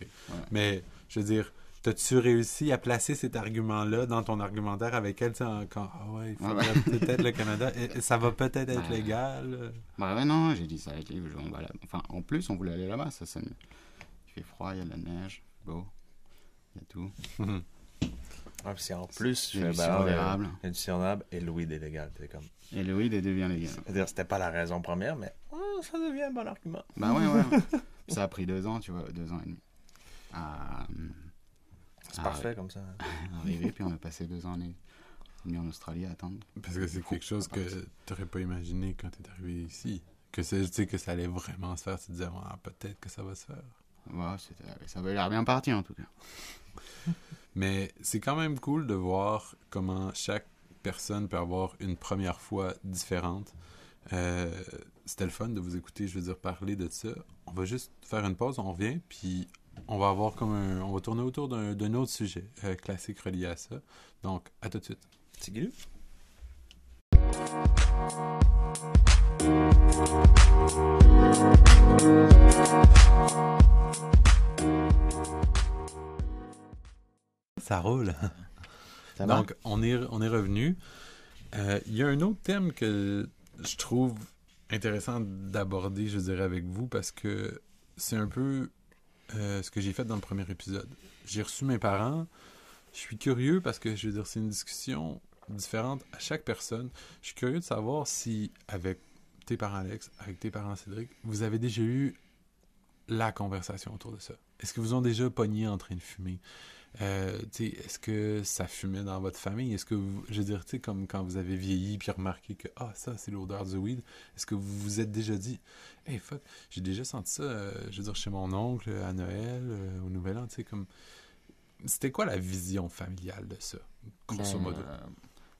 [SPEAKER 1] Ouais.
[SPEAKER 2] Mais je veux dire, t'as-tu réussi à placer cet argument-là dans ton argumentaire avec elle, tu sais, en- quand, ah ouais, il
[SPEAKER 1] Ouais,
[SPEAKER 2] faudrait peut-être le Canada, et- et ça va peut-être être
[SPEAKER 1] Ouais.
[SPEAKER 2] légal?
[SPEAKER 1] Bah ouais, non, j'ai dit ça avec lui. on va là- Enfin, en plus, on voulait aller là-bas, ça, ça mieux. Il fait froid, il y a de la neige, beau, il y a tout.
[SPEAKER 3] Ah, puis c'est en plus,
[SPEAKER 1] Il y a
[SPEAKER 3] je
[SPEAKER 1] du
[SPEAKER 3] fais,
[SPEAKER 1] sirop d'érable.
[SPEAKER 3] Il y a du sirop d'érable et le weed est légal. T'es comme...
[SPEAKER 1] Et le weed devient légal.
[SPEAKER 3] C'est-à-dire, c'était pas la raison première, mais oh, ça devient un bon argument.
[SPEAKER 1] Bah ouais, ouais. ouais. ça a pris deux ans, tu vois, deux ans et demi. À,
[SPEAKER 3] C'est parfait comme ça.
[SPEAKER 1] arriver, puis on a passé deux ans et demi en Australie à attendre.
[SPEAKER 2] Parce que c'est quelque chose que t'aurais pas imaginé quand t'es arrivé ici. Que, c'est- tu sais, que ça allait vraiment se faire. Tu te disais, ah, peut-être que ça va se faire.
[SPEAKER 1] Ouais, c'était- ça avait l'air bien parti en tout cas.
[SPEAKER 2] Mais c'est quand même cool de voir comment chaque personne peut avoir une première fois différente. Euh, C'était le fun de vous écouter, je veux dire, parler de ça. On va juste faire une pause, on revient, puis on va avoir comme un... On va tourner autour d'un d'un autre sujet euh, classique relié à ça. Donc, à tout de suite. Ça roule.
[SPEAKER 3] Ça?
[SPEAKER 2] Donc, on est, on est revenu. Euh, Il y a un autre thème que je trouve intéressant d'aborder, je dirais, avec vous, parce que c'est un peu euh, ce que j'ai fait dans le premier épisode. J'ai reçu mes parents. Je suis curieux parce que, je veux dire, c'est une discussion différente à chaque personne. Je suis curieux de savoir si, avec tes parents Alex, avec tes parents Cédric, vous avez déjà eu la conversation autour de ça? Est-ce que vous ont déjà pogné en train de fumer? Euh, est-ce que ça fumait dans votre famille? Est-ce que vous, je veux dire, comme quand vous avez vieilli puis remarqué que, ah, ça, c'est l'odeur du weed, est-ce que vous vous êtes déjà dit, hey, fuck, j'ai déjà senti ça, euh, je veux dire, chez mon oncle, à Noël, euh, au Nouvel An, tu sais, comme. C'était quoi la vision familiale de ça, grosso
[SPEAKER 1] Ben,
[SPEAKER 2] modo?
[SPEAKER 1] euh,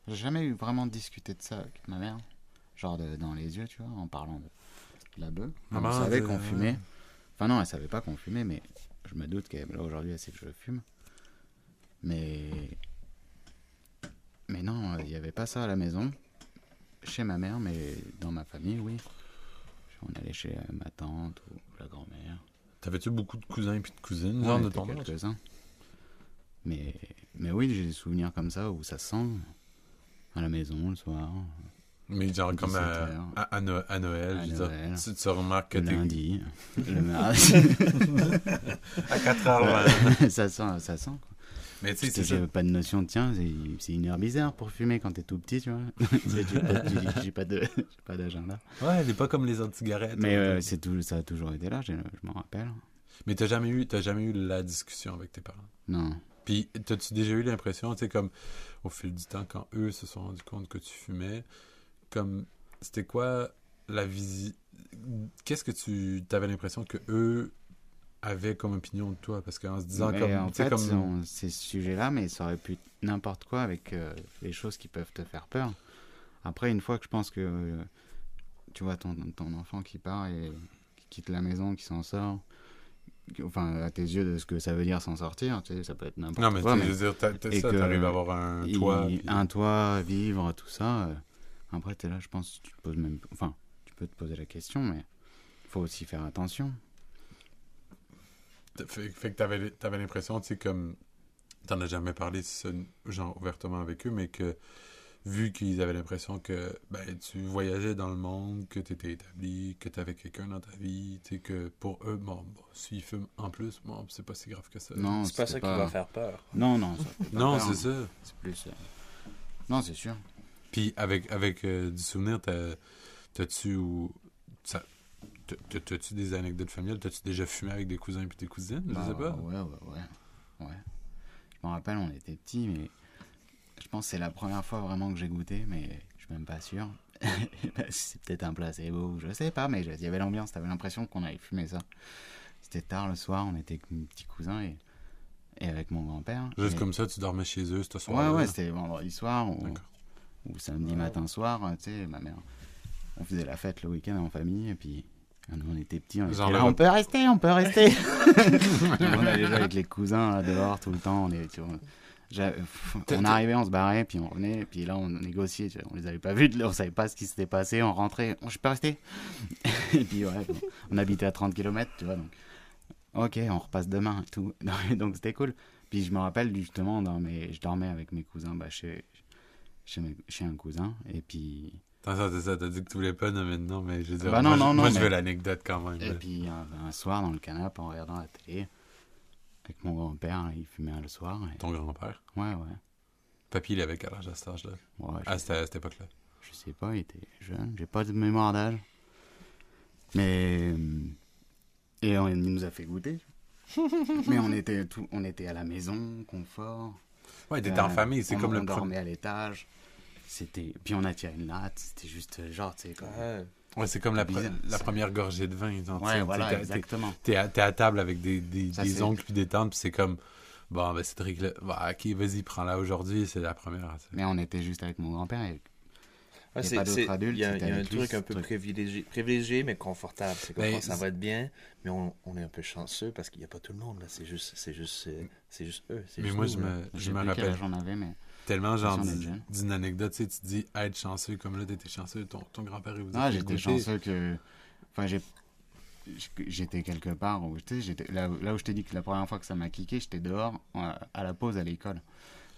[SPEAKER 1] J'ai jamais eu vraiment discuté de ça avec ma mère. Genre de- dans les yeux, tu vois, en parlant de, de la bœuf.
[SPEAKER 2] Maman,
[SPEAKER 1] Elle savait
[SPEAKER 2] de-
[SPEAKER 1] qu'on fumait. Enfin non, elle savait pas qu'on fumait, mais je me doute qu'elle, là aujourd'hui, elle sait que je fume. Mais... Mais non, il n'y avait pas ça à la maison. Chez ma mère, mais dans ma famille, oui. On allait chez ma tante ou la grand-mère.
[SPEAKER 2] T'avais-tu beaucoup de cousins et puis de cousines,
[SPEAKER 1] Ouais,
[SPEAKER 2] genre de ton
[SPEAKER 1] quelques-uns. Mais, mais oui, j'ai des souvenirs comme ça où ça sent à la maison le soir,
[SPEAKER 2] Mais genre comme à,
[SPEAKER 1] 17 heures.
[SPEAKER 2] à, à No- à Noël,
[SPEAKER 1] À
[SPEAKER 2] dire,
[SPEAKER 1] Noël.
[SPEAKER 2] tu, tu remarques que
[SPEAKER 1] le lundi, le mardi.
[SPEAKER 2] à 4h20.
[SPEAKER 1] ça sent, ça sent. Quoi.
[SPEAKER 2] Mais tu sais,
[SPEAKER 1] pas de notion de tiens, c'est une heure bizarre pour fumer quand t'es tout petit, tu vois. J'ai pas- d'agenda.
[SPEAKER 2] Ouais, elle est pas comme les autres cigarettes.
[SPEAKER 1] Mais
[SPEAKER 2] hein.
[SPEAKER 1] euh, c'est tout, ça a toujours été là, je, m'en rappelle.
[SPEAKER 2] Mais t'as jamais eu, jamais eu la discussion avec tes parents?
[SPEAKER 1] Non.
[SPEAKER 2] Puis, t'as-tu déjà eu l'impression, tu sais, comme au fil du temps, quand eux se sont rendus compte que tu fumais, comme c'était quoi la visite Qu'est-ce que tu t'avais l'impression que eux avaient comme opinion de toi Parce qu'en se disant
[SPEAKER 1] Mais
[SPEAKER 2] comme,
[SPEAKER 1] en
[SPEAKER 2] tu
[SPEAKER 1] fait,
[SPEAKER 2] comme
[SPEAKER 1] on- ces sujets-là, mais ça aurait pu être n'importe quoi avec euh, les choses qui peuvent te faire peur. Après, une fois que je pense que euh, tu vois ton, ton enfant qui part et qui quitte la maison, qui s'en sort, enfin, à tes yeux, de ce que ça veut dire s'en sortir, tu sais, ça peut être n'importe
[SPEAKER 2] non, mais
[SPEAKER 1] quoi.
[SPEAKER 2] tu
[SPEAKER 1] mais
[SPEAKER 2] t'as
[SPEAKER 1] et
[SPEAKER 2] ça, t'arrives à avoir un
[SPEAKER 1] il-
[SPEAKER 2] toit. puis-
[SPEAKER 1] un toit, vivre, tout ça. euh, après, t'es là, je pense, tu te poses même. Enfin, tu peux te poser la question, mais il faut aussi faire attention.
[SPEAKER 2] Fait, fait que t'avais, t'avais l'impression, tu sais, comme. T'en as jamais parlé, genre, ouvertement avec eux, mais que vu qu'ils avaient l'impression que ben, tu voyageais dans le monde, que tu étais établi, que tu avais quelqu'un dans ta vie, tu sais, que pour eux, bon, bon s'ils fument en plus, bon, c'est pas si grave que ça.
[SPEAKER 1] Non,
[SPEAKER 3] C'est pas ça qui va faire peur.
[SPEAKER 1] Non, non, ça fait pas
[SPEAKER 2] Non, c'est ça.
[SPEAKER 1] C'est plus. euh, Non, c'est sûr.
[SPEAKER 2] Puis avec, avec euh, du souvenir, t'as- t'as-tu ou. ça- T'as-tu des anecdotes familiales? T'as-tu déjà fumé avec des cousins et des cousines? Je
[SPEAKER 1] Bah,
[SPEAKER 2] sais pas.
[SPEAKER 1] Ouais, ouais, ouais. ouais. Je me rappelle, on était petits, mais je pense que c'est la première fois vraiment que j'ai goûté, mais je suis même pas sûr. c'est peut-être un placebo, je sais pas, mais il y avait l'ambiance, t'avais l'impression qu'on avait fumé ça. C'était tard le soir, on était avec mes petits cousins et, et avec mon grand-père.
[SPEAKER 2] Juste
[SPEAKER 1] Et-
[SPEAKER 2] comme ça, tu dormais chez eux ce
[SPEAKER 1] Ouais,
[SPEAKER 2] soir
[SPEAKER 1] ouais, c'était vendredi soir ou, ou samedi matin soir, tu sais, ma mère. On faisait la fête le week-end en famille et puis nous on était petits, on était là, on peut rester, on peut rester. on allait jouer avec les cousins là, dehors tout le temps, on est, tu vois, j'a- on arrivait, on se barrait, puis on revenait, puis là on négociait, tu vois, on les avait pas vus, on savait pas ce qui s'était passé, on rentrait, oh, je peux rester. et puis ouais, on habitait à 30 km, tu vois, donc ok, on repasse demain et tout. donc c'était cool. Puis je me rappelle justement, dans mes... je dormais avec mes cousins bah, chez... Chez, mes- chez un cousin, et puis,
[SPEAKER 2] Attends, c'est ça, t'as dit que tu voulais pas nommer de nom, mais je veux dire,
[SPEAKER 1] Bah non,
[SPEAKER 2] moi,
[SPEAKER 1] non,
[SPEAKER 2] je,
[SPEAKER 1] non,
[SPEAKER 2] moi, je
[SPEAKER 1] mais-
[SPEAKER 2] veux l'anecdote quand même.
[SPEAKER 1] et puis un, un soir dans le canapé en regardant la télé, avec mon grand-père, il fumait le soir. et-
[SPEAKER 2] Ton grand-père?
[SPEAKER 1] Ouais, ouais.
[SPEAKER 2] Papy, il avait quel âge à cet âge-là?
[SPEAKER 1] ouais je,
[SPEAKER 2] À cette, à cette époque-là.
[SPEAKER 1] je sais pas, il était jeune, j'ai pas de mémoire d'âge. Mais. euh, Et on- il nous a fait goûter. Mais on était, tout, on était à la maison, confort.
[SPEAKER 2] Ouais, t'étais
[SPEAKER 1] Euh,
[SPEAKER 2] en famille, c'est
[SPEAKER 1] on-
[SPEAKER 2] comme
[SPEAKER 1] on
[SPEAKER 2] le
[SPEAKER 1] dormait
[SPEAKER 2] premier.
[SPEAKER 1] à l'étage. C'était puis on a tiré une latte, c'était juste euh, genre tu sais comme
[SPEAKER 3] Ouais.
[SPEAKER 2] Ouais, c'est comme la, pre- première gorgée de vin.
[SPEAKER 1] Ouais, voilà,
[SPEAKER 2] t'es-
[SPEAKER 1] exactement.
[SPEAKER 2] T'es à, à table avec des, des,
[SPEAKER 1] Ça,
[SPEAKER 2] des
[SPEAKER 1] c'est-
[SPEAKER 2] oncles puis des tantes, puis c'est comme, bon, ben Cédric, là, bah, ok, vas-y, prends-la aujourd'hui, c'est la première. sais.
[SPEAKER 1] Mais on était juste avec mon grand-père et
[SPEAKER 3] Ouais,
[SPEAKER 1] Y a pas d'autres adultes
[SPEAKER 3] Il y a, il y un
[SPEAKER 1] lui,
[SPEAKER 3] truc un peu
[SPEAKER 1] truc.
[SPEAKER 3] privilégié, privilégié mais confortable. C'est comme
[SPEAKER 2] Ben,
[SPEAKER 3] ça, ça va être bien, mais on, on est un peu chanceux parce qu'il n'y a pas tout le monde. là. C'est juste, c'est juste, c'est juste eux.
[SPEAKER 2] Mais
[SPEAKER 3] juste
[SPEAKER 2] moi,
[SPEAKER 3] nous,
[SPEAKER 2] je me,
[SPEAKER 1] je
[SPEAKER 2] me rappelle
[SPEAKER 1] âge j'en avais, mais
[SPEAKER 2] tellement, genre, d'une anecdote, tu sais, tu dis être chanceux, comme là, t'étais chanceux, ton, ton grand-père, il vous a
[SPEAKER 1] ah, j'étais chanceux que. Enfin, j'ai. J'étais quelque part où tu sais, j'étais là, là où je t'ai dit que la première fois que ça m'a kické, j'étais dehors à la pause à l'école.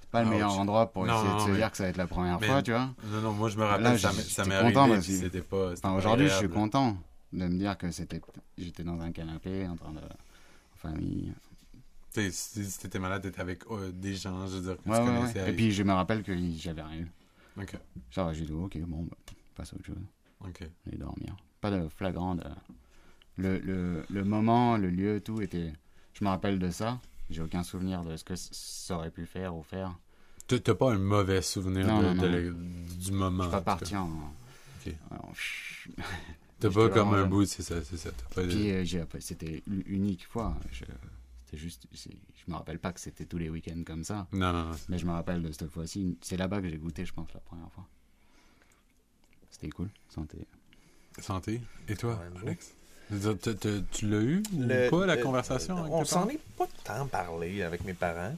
[SPEAKER 1] C'est pas le
[SPEAKER 2] Ah,
[SPEAKER 1] meilleur endroit pour essayer de se dire que ça va être la première fois, tu vois.
[SPEAKER 2] Non, non, moi, je me rappelle, ça m'est- arrivé, c'était pas...
[SPEAKER 1] Enfin, aujourd'hui, je suis content de me dire que c'était, j'étais dans un canapé en train de, en famille.
[SPEAKER 2] Si t'étais malade, t'étais avec euh, des gens, je veux dire, que
[SPEAKER 1] Ouais,
[SPEAKER 2] tu
[SPEAKER 1] ouais, ouais.
[SPEAKER 2] connaissais.
[SPEAKER 1] Et puis je me rappelle que j'avais rien eu.
[SPEAKER 2] Ok,
[SPEAKER 1] Genre, j'ai dit, ok, bon, bah, passe à autre chose.
[SPEAKER 2] ok.
[SPEAKER 1] Aller dormir. Pas de flagrant de, Le, le, le moment, le lieu, tout était. Je me rappelle de ça. J'ai aucun souvenir de ce que ça aurait pu faire ou faire.
[SPEAKER 2] T'as pas un mauvais souvenir
[SPEAKER 1] Non,
[SPEAKER 2] de-
[SPEAKER 1] non,
[SPEAKER 2] de
[SPEAKER 1] non.
[SPEAKER 2] le- du moment.
[SPEAKER 1] Je suis pas parti en.
[SPEAKER 2] Ok.
[SPEAKER 1] en.
[SPEAKER 2] T'as pas comme un bout, c'est ça, c'est ça. Pas
[SPEAKER 1] Puis euh, c'était une unique fois. Je, c'était juste. c'est- Je me rappelle pas que c'était tous les week-ends comme ça.
[SPEAKER 2] Non, non, non.
[SPEAKER 1] Mais je me rappelle de cette fois-ci. C'est là-bas que j'ai goûté, je pense, la première fois. C'était cool. Santé.
[SPEAKER 2] Santé. Et toi. Alex? Tu l'as eu ou
[SPEAKER 3] Le-
[SPEAKER 2] pas, la
[SPEAKER 3] le-
[SPEAKER 2] conversation? avec
[SPEAKER 3] On s'en
[SPEAKER 2] parents?
[SPEAKER 3] est pas tant parlé avec mes parents.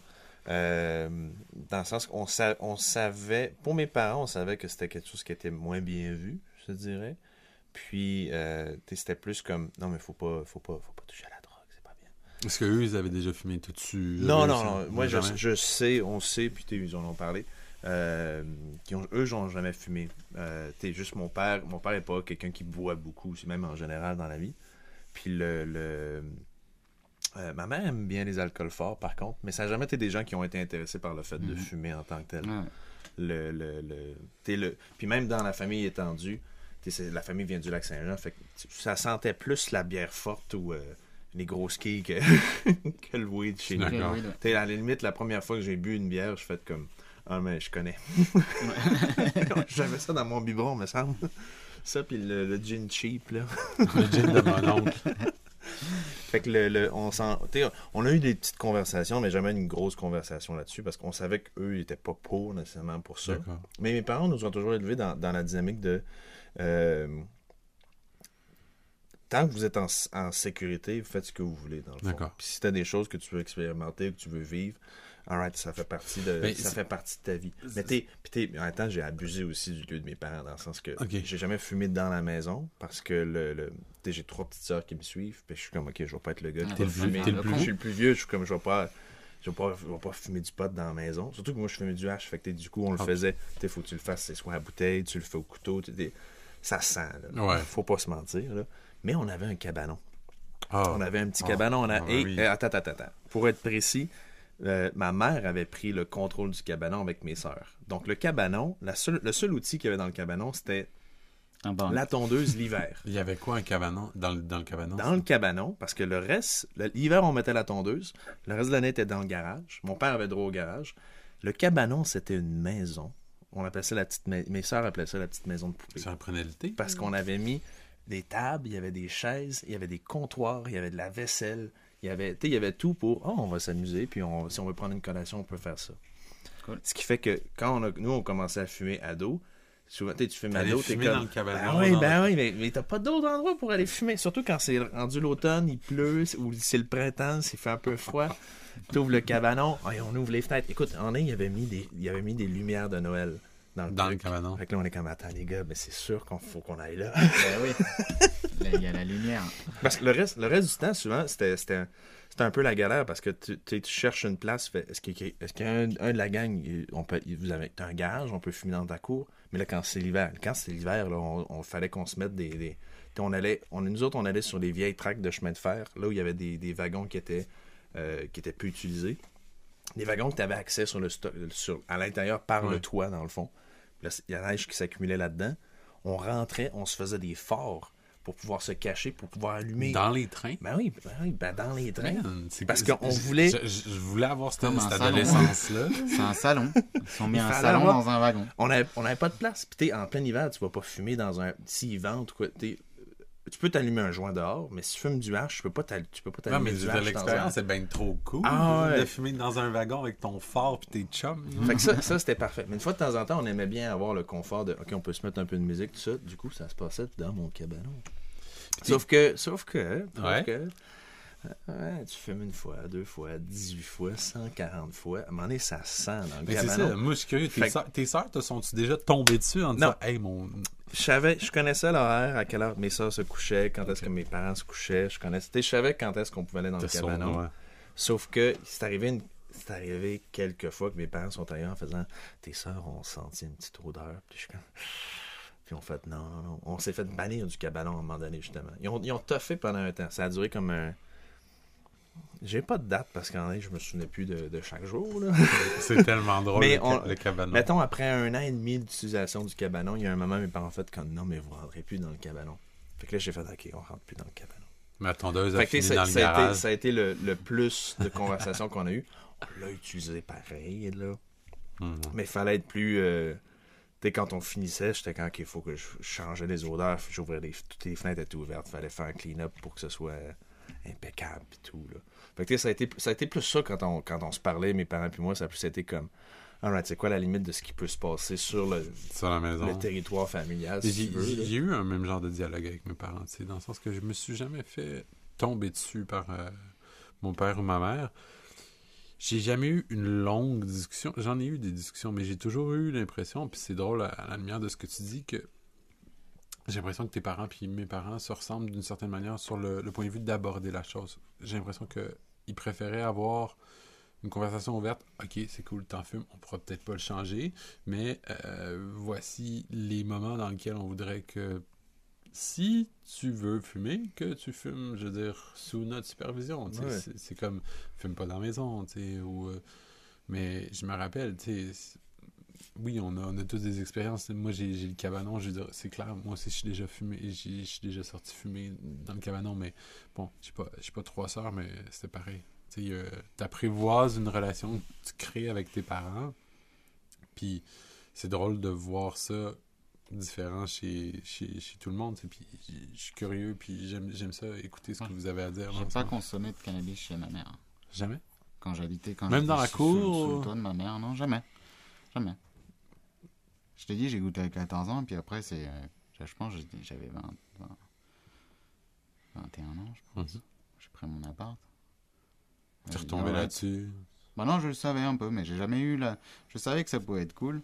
[SPEAKER 3] Euh, dans le sens qu'on sa- on savait, pour mes parents, on savait que c'était quelque chose qui était moins bien vu, je dirais. Puis, euh, c'était plus comme, non, mais faut pas, faut pas, faut pas toucher à la drogue, c'est pas bien.
[SPEAKER 2] Est-ce qu'eux, ils avaient déjà fumé tout dessus?
[SPEAKER 3] Non, non, non. Moi, je, je sais, on sait, puis tu sais, ils en ont parlé. Euh, qui ont, eux, ils n'ont jamais fumé. Euh, tu sais, juste mon père. Mon père n'est pas quelqu'un qui boit beaucoup, c'est même en général dans la vie. Puis le. le euh, ma mère aime bien les alcools forts, par contre, mais ça n'a jamais été des gens qui ont été intéressés par le fait de
[SPEAKER 1] Mhm.
[SPEAKER 3] fumer en tant que tel. Le, le, le, t'sais, le- puis même dans la famille étendue, la famille vient du lac Saint-Jean, fait que tu- ça sentait plus la bière forte ou euh, les grosses quilles que, que le weed chez nous. T'sais, à la limite, la première fois que j'ai bu une bière, je fais comme Ah, mais je connais. J'avais ça dans mon biberon, me semble. Ça, puis le, le gin cheap, là.
[SPEAKER 2] Le gin de mon oncle.
[SPEAKER 3] Fait que le, le- on, on a eu des petites conversations, mais jamais une grosse conversation là-dessus, parce qu'on savait qu'eux, ils étaient pas pour nécessairement pour ça.
[SPEAKER 2] D'accord.
[SPEAKER 3] Mais mes parents nous ont toujours élevés dans, dans la dynamique de. euh, tant que vous êtes en, en sécurité, vous faites ce que vous voulez, dans le fond.
[SPEAKER 2] D'accord.
[SPEAKER 3] Puis si tu as des choses que tu veux expérimenter, que tu veux vivre, alright, ça fait partie de, ça fait partie de ta vie. Mais t'es, puis en même temps, j'ai abusé aussi du lieu de mes parents, dans le sens que j'ai jamais fumé dans la maison, parce que le, le- j'ai trois petites sœurs qui me suivent, puis je suis comme, ok, je vais pas être le gars qui
[SPEAKER 1] Ah,
[SPEAKER 2] le
[SPEAKER 3] fumer.
[SPEAKER 2] plus- t'es le plus
[SPEAKER 3] Je suis le plus vieux, je suis comme, je vais pas. Je vais pas, je vais pas fumer du pot dans la maison. Surtout que moi, je fumais du hache. Fait que du coup, on le
[SPEAKER 2] Ah.
[SPEAKER 3] faisait. Il faut que tu le fasses, c'est soit à la bouteille, tu le fais au couteau. ça sent. Là.
[SPEAKER 2] Ouais.
[SPEAKER 3] Faut pas se mentir. Là. Mais on avait un cabanon.
[SPEAKER 2] Ah,
[SPEAKER 3] On avait un petit
[SPEAKER 2] Ah.
[SPEAKER 3] cabanon. On a...
[SPEAKER 2] Ah, ben
[SPEAKER 3] et,
[SPEAKER 2] oui.
[SPEAKER 3] euh, attends, attends, attends. Pour être précis, euh, ma mère avait pris le contrôle du cabanon avec mes sœurs. Donc, le cabanon, la seule- le seul outil qu'il y avait dans le cabanon, c'était
[SPEAKER 1] Un banc.
[SPEAKER 3] la tondeuse l'hiver.
[SPEAKER 2] Il y avait quoi un cabanon? Dans, le- dans le cabanon?
[SPEAKER 3] Dans le cabanon, parce que le reste, l'hiver, on mettait la tondeuse. Le reste de l'année était dans le garage. Mon père avait droit au garage. Le cabanon, c'était une maison. On appelait ça la petite ma- Mes sœurs appelaient ça la petite maison de poupée.
[SPEAKER 2] Ça prenait le thé?
[SPEAKER 3] Parce qu'on avait mis des tables, il y avait des chaises, il y avait des comptoirs, il y avait de la vaisselle. Il y avait, tu sais, il y avait tout pour, oh, on va s'amuser, puis on- si on veut prendre une collation, on peut faire ça.
[SPEAKER 1] Cool.
[SPEAKER 3] Ce qui fait que quand on a- nous, on commençait à fumer ado, souvent, tu fumes
[SPEAKER 2] T'allais
[SPEAKER 3] ado, t'es comme...
[SPEAKER 2] dans le cabanon,
[SPEAKER 3] Ben oui, ben
[SPEAKER 2] le-
[SPEAKER 3] oui, mais, mais t'as pas d'autre endroit pour aller fumer. Surtout quand c'est rendu l'automne, il pleut, ou c'est le printemps, il fait un peu froid. T'ouvres le cabanon, et on ouvre les fenêtres. Écoute, en est, il avait mis des, il avait mis des lumières de Noël dans le,
[SPEAKER 2] Dans le cabanon.
[SPEAKER 3] Fait que là, on est comme, attends, les gars, mais c'est sûr qu'on faut qu'on aille là.
[SPEAKER 1] Ben oui. Là, il y a la lumière.
[SPEAKER 3] Parce que le reste, le reste du temps, souvent, c'était, c'était, un, c'était un peu la galère parce que tu, tu cherches une place. est-ce qu'il y qu'il y a un, un de la gang, on peut, vous avez t'as un garage, on peut fumer dans ta cour. Mais là, quand c'est l'hiver, quand c'est l'hiver, là, on, on fallait qu'on se mette des. des- on allait, on, nous autres, on allait sur les vieilles tracks de chemin de fer, là où il y avait des, des wagons qui étaient, euh, qui étaient peu utilisés. Des wagons que tu avais accès sur le sur, à l'intérieur par le toit, dans le fond. Là, il y a la neige qui s'accumulait là-dedans. On rentrait, on se faisait des forts pour pouvoir se cacher, pour pouvoir allumer.
[SPEAKER 2] Dans les trains?
[SPEAKER 3] Ben oui, ben oui, ben dans les trains.
[SPEAKER 2] Man,
[SPEAKER 3] Parce qu'on voulait-
[SPEAKER 2] Je, voulais avoir cette, cette
[SPEAKER 1] salon.
[SPEAKER 2] adolescence-là.
[SPEAKER 1] C'est un salon. Ils sont mis un salon
[SPEAKER 3] avoir-
[SPEAKER 1] dans un wagon.
[SPEAKER 3] On n'avait on avait pas de place. Puis t'es en plein hiver, tu vas pas fumer dans un. S'ils vendent, quoi. t'es- Tu peux t'allumer un joint dehors, mais si tu fumes du hache, tu peux pas t'al- tu peux pas
[SPEAKER 2] Non,
[SPEAKER 3] t'allumer
[SPEAKER 2] mais
[SPEAKER 3] du hache
[SPEAKER 2] l'expérience
[SPEAKER 3] un-
[SPEAKER 2] est bien trop cool.
[SPEAKER 3] Ah ouais.
[SPEAKER 2] De fumer dans un wagon avec ton phare puis tes chums.
[SPEAKER 3] Fait que ça, ça c'était parfait. Mais une fois de temps en temps, on aimait bien avoir le confort de OK, on peut se mettre un peu de musique, tout ça. Du coup, ça se passait dans mon cabanon. Sauf que, sauf que, sauf
[SPEAKER 2] Ouais.
[SPEAKER 3] que, ouais, tu fumes une fois, deux fois, 18 fois, 140 fois. À un moment donné, ça sent dans le
[SPEAKER 2] Mais c'est
[SPEAKER 3] cabanon.
[SPEAKER 2] ça, moi je suis curieux. Tes sœurs, sœurs te sont-tu déjà tombées dessus en disant Hey mon.
[SPEAKER 3] Je savais, je connaissais l'horaire, à quelle heure mes soeurs se couchaient, quand est-ce que mes parents se couchaient. Je connaissais, je savais quand est-ce qu'on pouvait aller dans le cabanon. Sauf que c'est arrivé, une- c'est arrivé quelques fois que mes parents sont ailleurs en faisant Tes soeurs ont senti une petite odeur. Puis je suis comme. Puis on fait non, non, non. On s'est fait bannir du cabanon à un moment donné, justement. Ils ont, ils ont toffé pendant un temps. Ça a duré comme un. J'ai pas de date parce qu'en vrai, je me souvenais plus de, de chaque jour.
[SPEAKER 2] C'est tellement drôle
[SPEAKER 3] Mais
[SPEAKER 2] le,
[SPEAKER 3] on-
[SPEAKER 2] le cabanon.
[SPEAKER 3] Mettons, après un an et demi d'utilisation du cabanon, il y a un moment, mes parents ont fait comme non, mais vous rentrez plus dans le cabanon. Fait que là, j'ai fait OK, on rentre plus dans le cabanon.
[SPEAKER 2] Ma tondeuse a fini dans
[SPEAKER 3] ça,
[SPEAKER 2] le
[SPEAKER 3] ça a été,
[SPEAKER 2] garage.
[SPEAKER 3] ça a été le, le plus de conversations qu'on a eu. On l'a utilisé pareil, là.
[SPEAKER 2] Mhm.
[SPEAKER 3] Mais il fallait être plus. euh, tu sais, quand on finissait, j'étais quand il faut que je changeais les odeurs, j'ouvrais les, toutes les fenêtres étaient ouvertes, fallait faire un clean-up pour que ce soit impeccable et tout. Là. Fait que ça a été, ça a été plus ça quand on, quand on se parlait, mes parents puis moi, ça a plus été comme. Alright, c'est quoi la limite de ce qui peut se passer sur le,
[SPEAKER 2] Sur la maison.
[SPEAKER 3] le territoire familial, si
[SPEAKER 2] J'ai
[SPEAKER 3] tu veux. là.
[SPEAKER 2] j'ai eu un même genre de dialogue avec mes parents, dans le sens que je me suis jamais fait tomber dessus par euh, mon père ou ma mère. J'ai jamais eu une longue discussion. J'en ai eu des discussions, mais j'ai toujours eu l'impression, puis c'est drôle à, à la lumière de ce que tu dis, que j'ai l'impression que tes parents puis mes parents se ressemblent d'une certaine manière sur le, le point de vue d'aborder la chose. J'ai l'impression qu'ils préféraient avoir une conversation ouverte. Ok, c'est cool, t'en fumes, on pourra peut-être pas le changer, mais euh, voici les moments dans lesquels on voudrait que si tu veux fumer, que tu fumes, je veux dire, sous notre supervision.
[SPEAKER 3] Ouais.
[SPEAKER 2] C'est- comme, fume pas dans la maison, tu sais, ou... euh, mais je me rappelle, tu sais, oui, on a, on a tous des expériences. Moi, j'ai j'ai le cabanon, je c'est clair, moi aussi, je suis déjà fumé, je suis déjà sorti fumer dans le cabanon, mais bon, j'ai pas, j'ai pas trois sœurs, mais c'était pareil. Tu sais, euh, t'apprivoises une relation que tu crées avec tes parents, puis c'est drôle de voir ça différent chez, chez, chez tout le monde, puis je suis curieux, puis j'aime ça, écouter ce que vous avez à dire.
[SPEAKER 1] J'ai
[SPEAKER 2] dans
[SPEAKER 1] pas consommé de cannabis chez ma mère.
[SPEAKER 2] Jamais?
[SPEAKER 1] Quand j'habitais, quand
[SPEAKER 2] Même dans la cour,
[SPEAKER 1] Sous, sous
[SPEAKER 2] ou-
[SPEAKER 1] le toit de ma mère, non, jamais. Jamais. Je t'ai dit, j'ai goûté à 14 ans, puis après, c'est. euh, je pense j'avais 20, 20 21 ans, je pense.
[SPEAKER 2] Mhm.
[SPEAKER 1] J'ai pris mon appart.
[SPEAKER 2] Tu
[SPEAKER 1] Euh,
[SPEAKER 2] retombé là-dessus?
[SPEAKER 1] Bah non, je le savais un peu, mais j'ai jamais eu la. Je savais que ça pouvait être cool.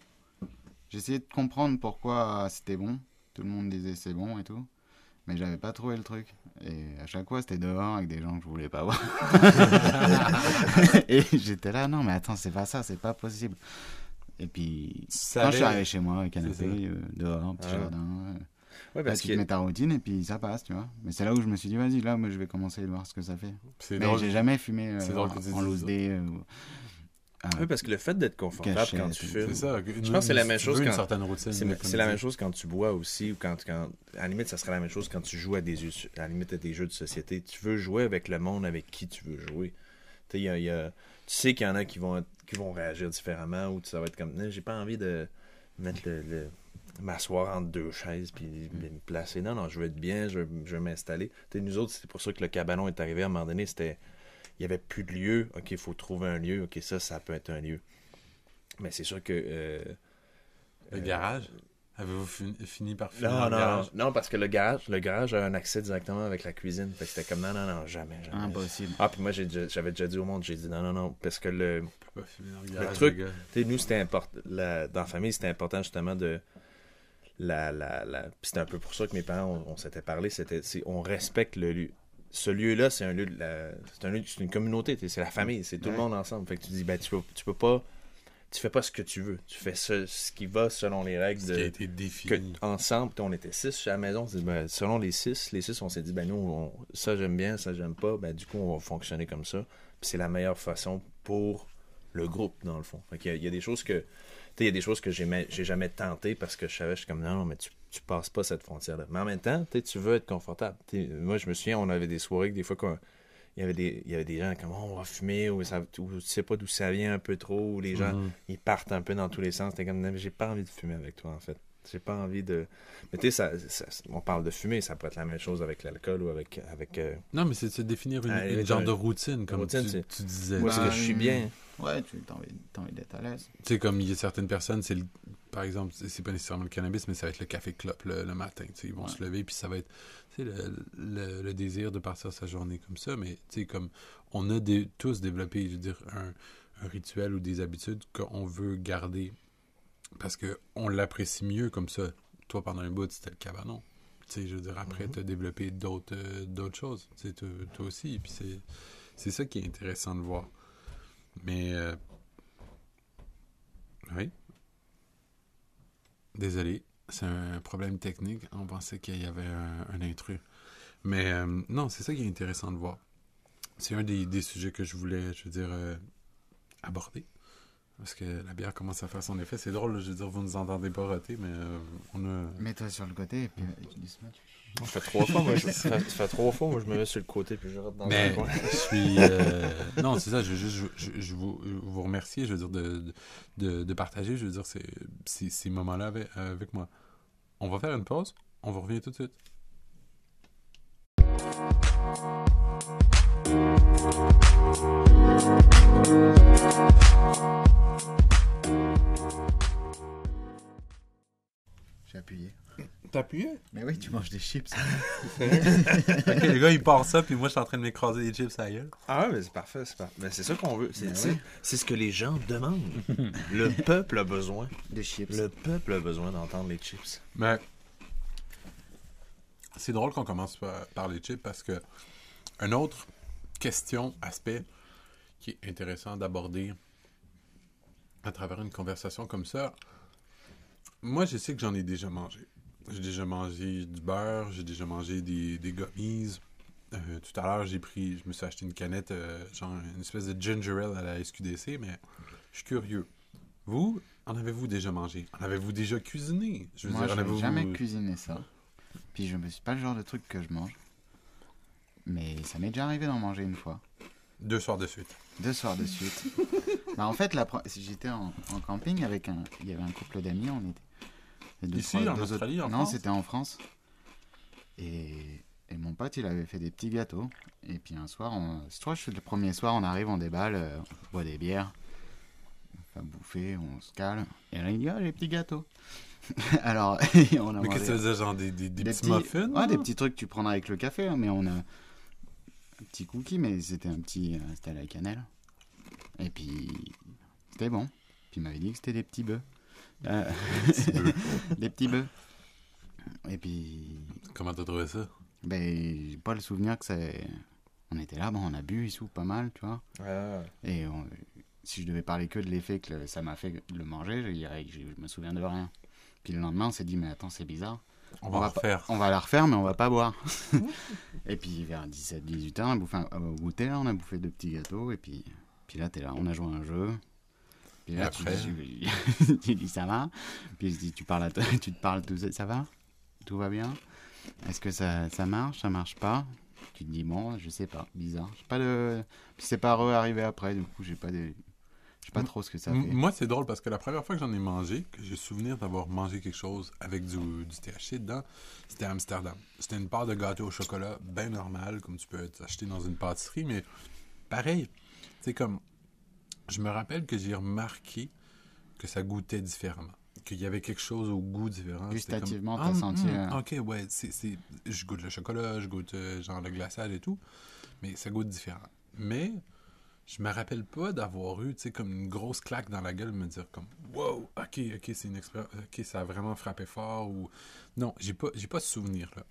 [SPEAKER 1] J'essayais de comprendre pourquoi c'était bon. Tout le monde disait c'est bon et tout. Mais j'avais pas trouvé le truc. Et à chaque fois, c'était dehors avec des gens que je voulais pas voir. et j'étais là, non, mais attends, c'est pas ça, c'est pas possible. Et puis, quand je suis arrivé chez moi, canapé,
[SPEAKER 2] C'est ça.
[SPEAKER 1] euh, dehors, petit
[SPEAKER 3] Ah.
[SPEAKER 1] jardin, euh,
[SPEAKER 3] Ouais,
[SPEAKER 1] là,
[SPEAKER 3] parce
[SPEAKER 1] tu te mets ta routine et puis ça passe, tu vois. Mais c'est là où je me suis dit, vas-y, là, moi, je vais commencer à voir ce que ça fait. Mais
[SPEAKER 2] drôle.
[SPEAKER 1] j'ai jamais fumé euh,
[SPEAKER 2] drôle
[SPEAKER 1] en
[SPEAKER 2] dises
[SPEAKER 1] loose
[SPEAKER 2] ça.
[SPEAKER 1] day. euh, ou- ah,
[SPEAKER 3] Oui, parce que le fait d'être confortable
[SPEAKER 1] Cachette,
[SPEAKER 3] quand tu fumes,
[SPEAKER 2] C'est ça.
[SPEAKER 3] Je pense que c'est la même chose
[SPEAKER 2] Une
[SPEAKER 3] quand-
[SPEAKER 2] certaine routine.
[SPEAKER 3] c'est la
[SPEAKER 2] tu
[SPEAKER 3] même chose quand tu bois aussi, ou quand, quand à la limite, ça serait la même chose quand tu joues à des jeux, à la limite à des jeux de société. Tu veux jouer avec le monde avec qui tu veux jouer. Tu sais, il y a- y sais qu'il y en a qui vont, être- qui vont réagir différemment, ou ça va être comme, Non, j'ai pas envie de mettre le, le- m'asseoir entre deux chaises puis me placer. Non, non, je veux être bien, je veux, je veux m'installer. Tu nous autres, c'est pour ça que le cabanon est arrivé à un moment donné, c'était il y avait plus de lieu. OK, il faut trouver un lieu. OK, ça, ça peut être un lieu. Mais c'est sûr que. euh,
[SPEAKER 2] Le
[SPEAKER 3] euh,
[SPEAKER 2] garage Avez-vous fini, fini par finir
[SPEAKER 3] Non,
[SPEAKER 2] dans le
[SPEAKER 3] non,
[SPEAKER 2] garage
[SPEAKER 3] non, parce que le garage, le garage a un accès directement avec la cuisine. Fait que c'était comme non, non, non, jamais. jamais.
[SPEAKER 1] Impossible.
[SPEAKER 3] Ah, puis moi, j'avais déjà dit au monde, j'ai dit non, non, non, parce que le.
[SPEAKER 2] On peut pas finir dans le garage.
[SPEAKER 3] truc-. Tu nous, c'était important. la- Dans la famille, c'était important justement de. La, la, la... Puis c'était un peu pour ça que mes parents, on, on s'était parlé. C'était, on respecte le lieu. Ce lieu-là, c'est un lieu, c'est un lieu, c'est une communauté. C'est la famille, c'est tout le monde ensemble. Fait que tu dis, ben, tu peux, tu peux pas, tu fais pas ce que tu veux. Tu fais ce, ce qui va selon les règles
[SPEAKER 2] Ce
[SPEAKER 3] de
[SPEAKER 2] qui a été
[SPEAKER 3] que
[SPEAKER 2] défini.
[SPEAKER 3] ensemble, on était six à la maison, on s'est dit, ben, selon les six, les six, on s'est dit, ben nous, on- ça j'aime bien, ça j'aime pas, ben du coup, on va fonctionner comme ça. C'est la meilleure façon pour le groupe, dans le fond. Fait qu'il y a- il y, a des choses que, il y a des choses que j'ai ma- j'ai jamais tenté parce que je savais, je suis comme, non, non, mais tu, tu passes pas cette frontière-là. Mais en même temps, tu veux être confortable. Moi, je me souviens, on avait des soirées que des fois, qu'on- il y avait des, il y avait des gens comme, oh, on va fumer, ou, ça, ou tu sais pas d'où ça vient un peu trop, ou les gens,
[SPEAKER 2] Mhm.
[SPEAKER 3] ils partent un peu dans tous les sens. T'es comme, Non, mais j'ai pas envie de fumer avec toi, en fait. J'ai pas envie de. Mais tu sais, ça, ça- on parle de fumer, ça peut être la même chose avec l'alcool ou avec. avec euh,
[SPEAKER 2] Non, mais c'est de définir une, genre de routine, comme
[SPEAKER 3] routine,
[SPEAKER 2] tu, disais.
[SPEAKER 3] Moi, c'est que je suis bien.
[SPEAKER 1] Ouais, tu as envie, d'être à l'aise.
[SPEAKER 2] Tu sais, comme il y a certaines personnes, c'est le- par exemple, c'est pas nécessairement le cannabis, mais ça va être le café clope le, le matin. tu sais, Ils vont
[SPEAKER 1] Ouais.
[SPEAKER 2] se lever, puis ça va être le, le- le désir de partir sa journée comme ça. Mais tu sais, comme on a des- tous développé, je veux dire, un, un rituel ou des habitudes qu'on veut garder parce qu'on l'apprécie mieux comme ça. Toi, pendant un bout, c'était le cabanon. Tu sais, je veux dire, après,
[SPEAKER 3] Mhm.
[SPEAKER 2] tu as développé d'autres euh, d'autres choses. Tu sais, toi, aussi. Puis c'est c'est ça qui est intéressant de voir. Mais. euh, oui. Désolé, c'est un problème technique. On pensait qu'il y avait un, intrus. Mais euh, non, c'est ça qui est intéressant de voir. C'est un des, des sujets que je voulais, je veux dire, euh, aborder. Parce que la bière commence à faire son effet. C'est drôle, je veux dire, vous nous entendez pas roter, mais on a.
[SPEAKER 1] Mets-toi sur le côté et puis
[SPEAKER 3] Ça fait trois fois, moi. Je, ça, fait, ça fait trois fois, moi, je me mets sur le côté puis je rentre dans
[SPEAKER 2] Mais
[SPEAKER 3] le coin.
[SPEAKER 2] je suis. euh, Non, c'est ça, je veux juste je, je- je vous, vous remercier, je veux dire, de, de, de partager, je veux dire, ces, ces, ces moments-là avec, avec moi. On va faire une pause, on va revenir tout de suite.
[SPEAKER 1] J'ai appuyé.
[SPEAKER 3] T'as appuyé?
[SPEAKER 1] Mais oui, tu manges des chips.
[SPEAKER 2] Ok, le gars, il part ça, puis moi, je suis en train de m'écraser les chips à la gueule.
[SPEAKER 3] Ah ouais, mais c'est parfait, c'est parfait. Mais c'est ça qu'on veut. C'est c'est-
[SPEAKER 1] oui.
[SPEAKER 3] c'est ce que les gens demandent. le peuple a besoin.
[SPEAKER 1] Des chips.
[SPEAKER 3] Le peuple a besoin d'entendre les chips.
[SPEAKER 2] Mais c'est drôle qu'on commence par, par les chips parce que un autre question, aspect qui est intéressant d'aborder à travers une conversation comme ça, moi je sais que j'en ai déjà mangé. J'ai déjà mangé du beurre, j'ai déjà mangé des, des gummies. Euh, tout à l'heure, j'ai pris, je me suis acheté une canette, euh, genre une espèce de ginger ale à la SQDC, mais je suis curieux. Vous, en avez-vous déjà mangé? En avez-vous déjà cuisiné? Je veux
[SPEAKER 1] Moi,
[SPEAKER 2] dire,
[SPEAKER 1] je n'ai jamais cuisiné ça. Puis je me suis pas le genre de truc que je mange. Mais ça m'est déjà arrivé d'en manger une fois.
[SPEAKER 2] Deux soirs de suite.
[SPEAKER 1] Deux soirs de suite. bah, en fait, la j'étais en, en camping avec un. Il y avait un couple d'amis, on était. Deux,
[SPEAKER 2] Ici,
[SPEAKER 1] trois-
[SPEAKER 2] en
[SPEAKER 1] deux autres-
[SPEAKER 2] Australie, en
[SPEAKER 1] Non,
[SPEAKER 2] France
[SPEAKER 1] c'était en France. Et, et mon pote, il avait fait des petits gâteaux. Et puis un soir, on... je crois que le premier soir, on arrive, on déballe, euh, on boit des bières. On fait bouffer, on se cale. Et là, il dit Ah, les petits gâteaux. Alors, on a
[SPEAKER 2] Mais qu'est-ce que ça genre des, des, des
[SPEAKER 1] des
[SPEAKER 2] petits, muffins?
[SPEAKER 1] Ouais, des petits trucs que tu prendras avec le café, hein, mais on a un petit cookie, mais c'était un petit, euh, c'était à la cannelle. Et puis c'était bon. Puis il m'avait dit que c'était des petits bœufs. Euh, des petits bœufs. Et puis,
[SPEAKER 2] Comment t'as trouvé ça?
[SPEAKER 1] ben, j'ai pas le souvenir que c'est. On était là, bon, on a bu, sous pas mal, tu vois.
[SPEAKER 3] Ah,
[SPEAKER 1] Et on- si je devais parler que de l'effet que ça m'a fait de le manger, je dirais que je, me souviens de rien. Puis le lendemain, on s'est dit, mais attends, c'est bizarre.
[SPEAKER 2] On,
[SPEAKER 1] On
[SPEAKER 2] va
[SPEAKER 1] va
[SPEAKER 2] refaire.
[SPEAKER 1] On va la refaire, mais on va pas boire. et puis vers 17-18 ans, on a bouffé un, au goûter, là, on a bouffé deux petits gâteaux. Et puis, puis là, t'es là, on a joué à un jeu. Puis là,
[SPEAKER 2] Et
[SPEAKER 1] tu,
[SPEAKER 2] après
[SPEAKER 1] dis, tu dis ça va. Puis je dis, tu, parles à toi- tu te parles tout ça va? Tout va bien? Est-ce que ça, ça marche Ça marche pas? Tu te dis, bon, je sais pas, bizarre. Pas de. Puis c'est pas arrivé après, du coup, j'ai pas de. Je sais pas trop ce que ça fait.
[SPEAKER 2] Moi, c'est drôle parce que la première fois que j'en ai mangé, que j'ai souvenir d'avoir mangé quelque chose avec du, du THC dedans, c'était à Amsterdam. C'était une part de gâteau au chocolat bien normale, comme tu peux acheter dans une pâtisserie, mais pareil. C'est comme. Je me rappelle que j'ai remarqué que ça goûtait différemment. Qu'il y avait quelque chose au goût différent. C'était comme,
[SPEAKER 1] Gustativement,
[SPEAKER 2] Ah,
[SPEAKER 1] t'as senti.
[SPEAKER 2] hum,
[SPEAKER 1] euh,
[SPEAKER 2] Ok, ouais, c'est, c'est- je goûte le chocolat, je goûte euh, genre le glaçage et tout, mais ça goûte différent. Mais je me rappelle pas d'avoir eu, tu sais, comme une grosse claque dans la gueule, me dire comme, wow, ok, ok, c'est une expérience, ok, ça a vraiment frappé fort ou non, j'ai pas, j'ai pas ce souvenir là.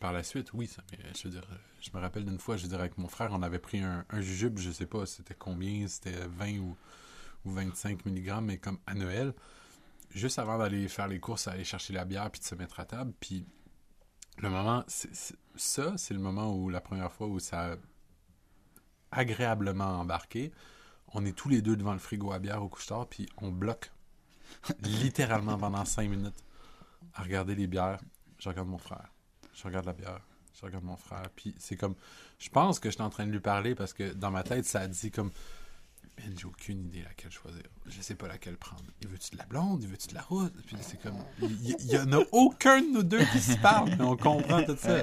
[SPEAKER 2] Par la suite, oui, ça, mais je veux dire, je me rappelle d'une fois, je veux dire, avec mon frère, on avait pris un, un jujube, je sais pas, c'était combien, c'était 20 ou, ou 25 mg, mais comme à Noël, juste avant d'aller faire les courses, aller chercher la bière puis de se mettre à table, puis le moment, ça, c'est le moment où la première fois où ça a agréablement embarqué. On est tous les deux devant le frigo à bière au couche-tard, puis on bloque littéralement pendant cinq minutes à regarder les bières. Je regarde mon frère, je regarde la bière, je regarde mon frère, puis c'est comme, je pense que je suis en train de lui parler parce que dans ma tête, ça dit comme, Man, j'ai aucune idée laquelle choisir. Je sais pas laquelle prendre. Il veut-tu de la blonde? Il veut-tu de la rousse? Puis c'est comme. Il y, en a aucun de nous deux qui se parle, mais on comprend tout ça.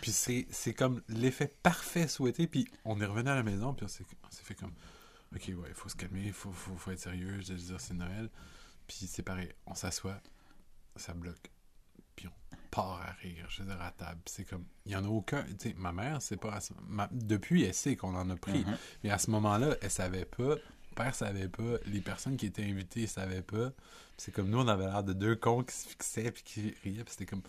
[SPEAKER 2] Puis c'est, comme l'effet parfait souhaité. Puis on est revenu à la maison, puis on s'est, on s'est fait comme. Ok, ouais, il faut se calmer, il faut, faut, faut être sérieux. Je veux dire, c'est Noël. Puis c'est pareil, on s'assoit, ça bloque. Part à rire, je veux dire, à table. C'est comme. Il y en a aucun. Tu sais, ma mère, c'est pas. ma- depuis, elle sait qu'on en a pris.
[SPEAKER 1] Mhm.
[SPEAKER 2] Mais à ce moment-là, elle savait pas. Mon père savait pas. Les personnes qui étaient invitées savaient pas. C'est comme nous, on avait l'air de deux cons qui se fixaient puis qui riaient. C'était comme.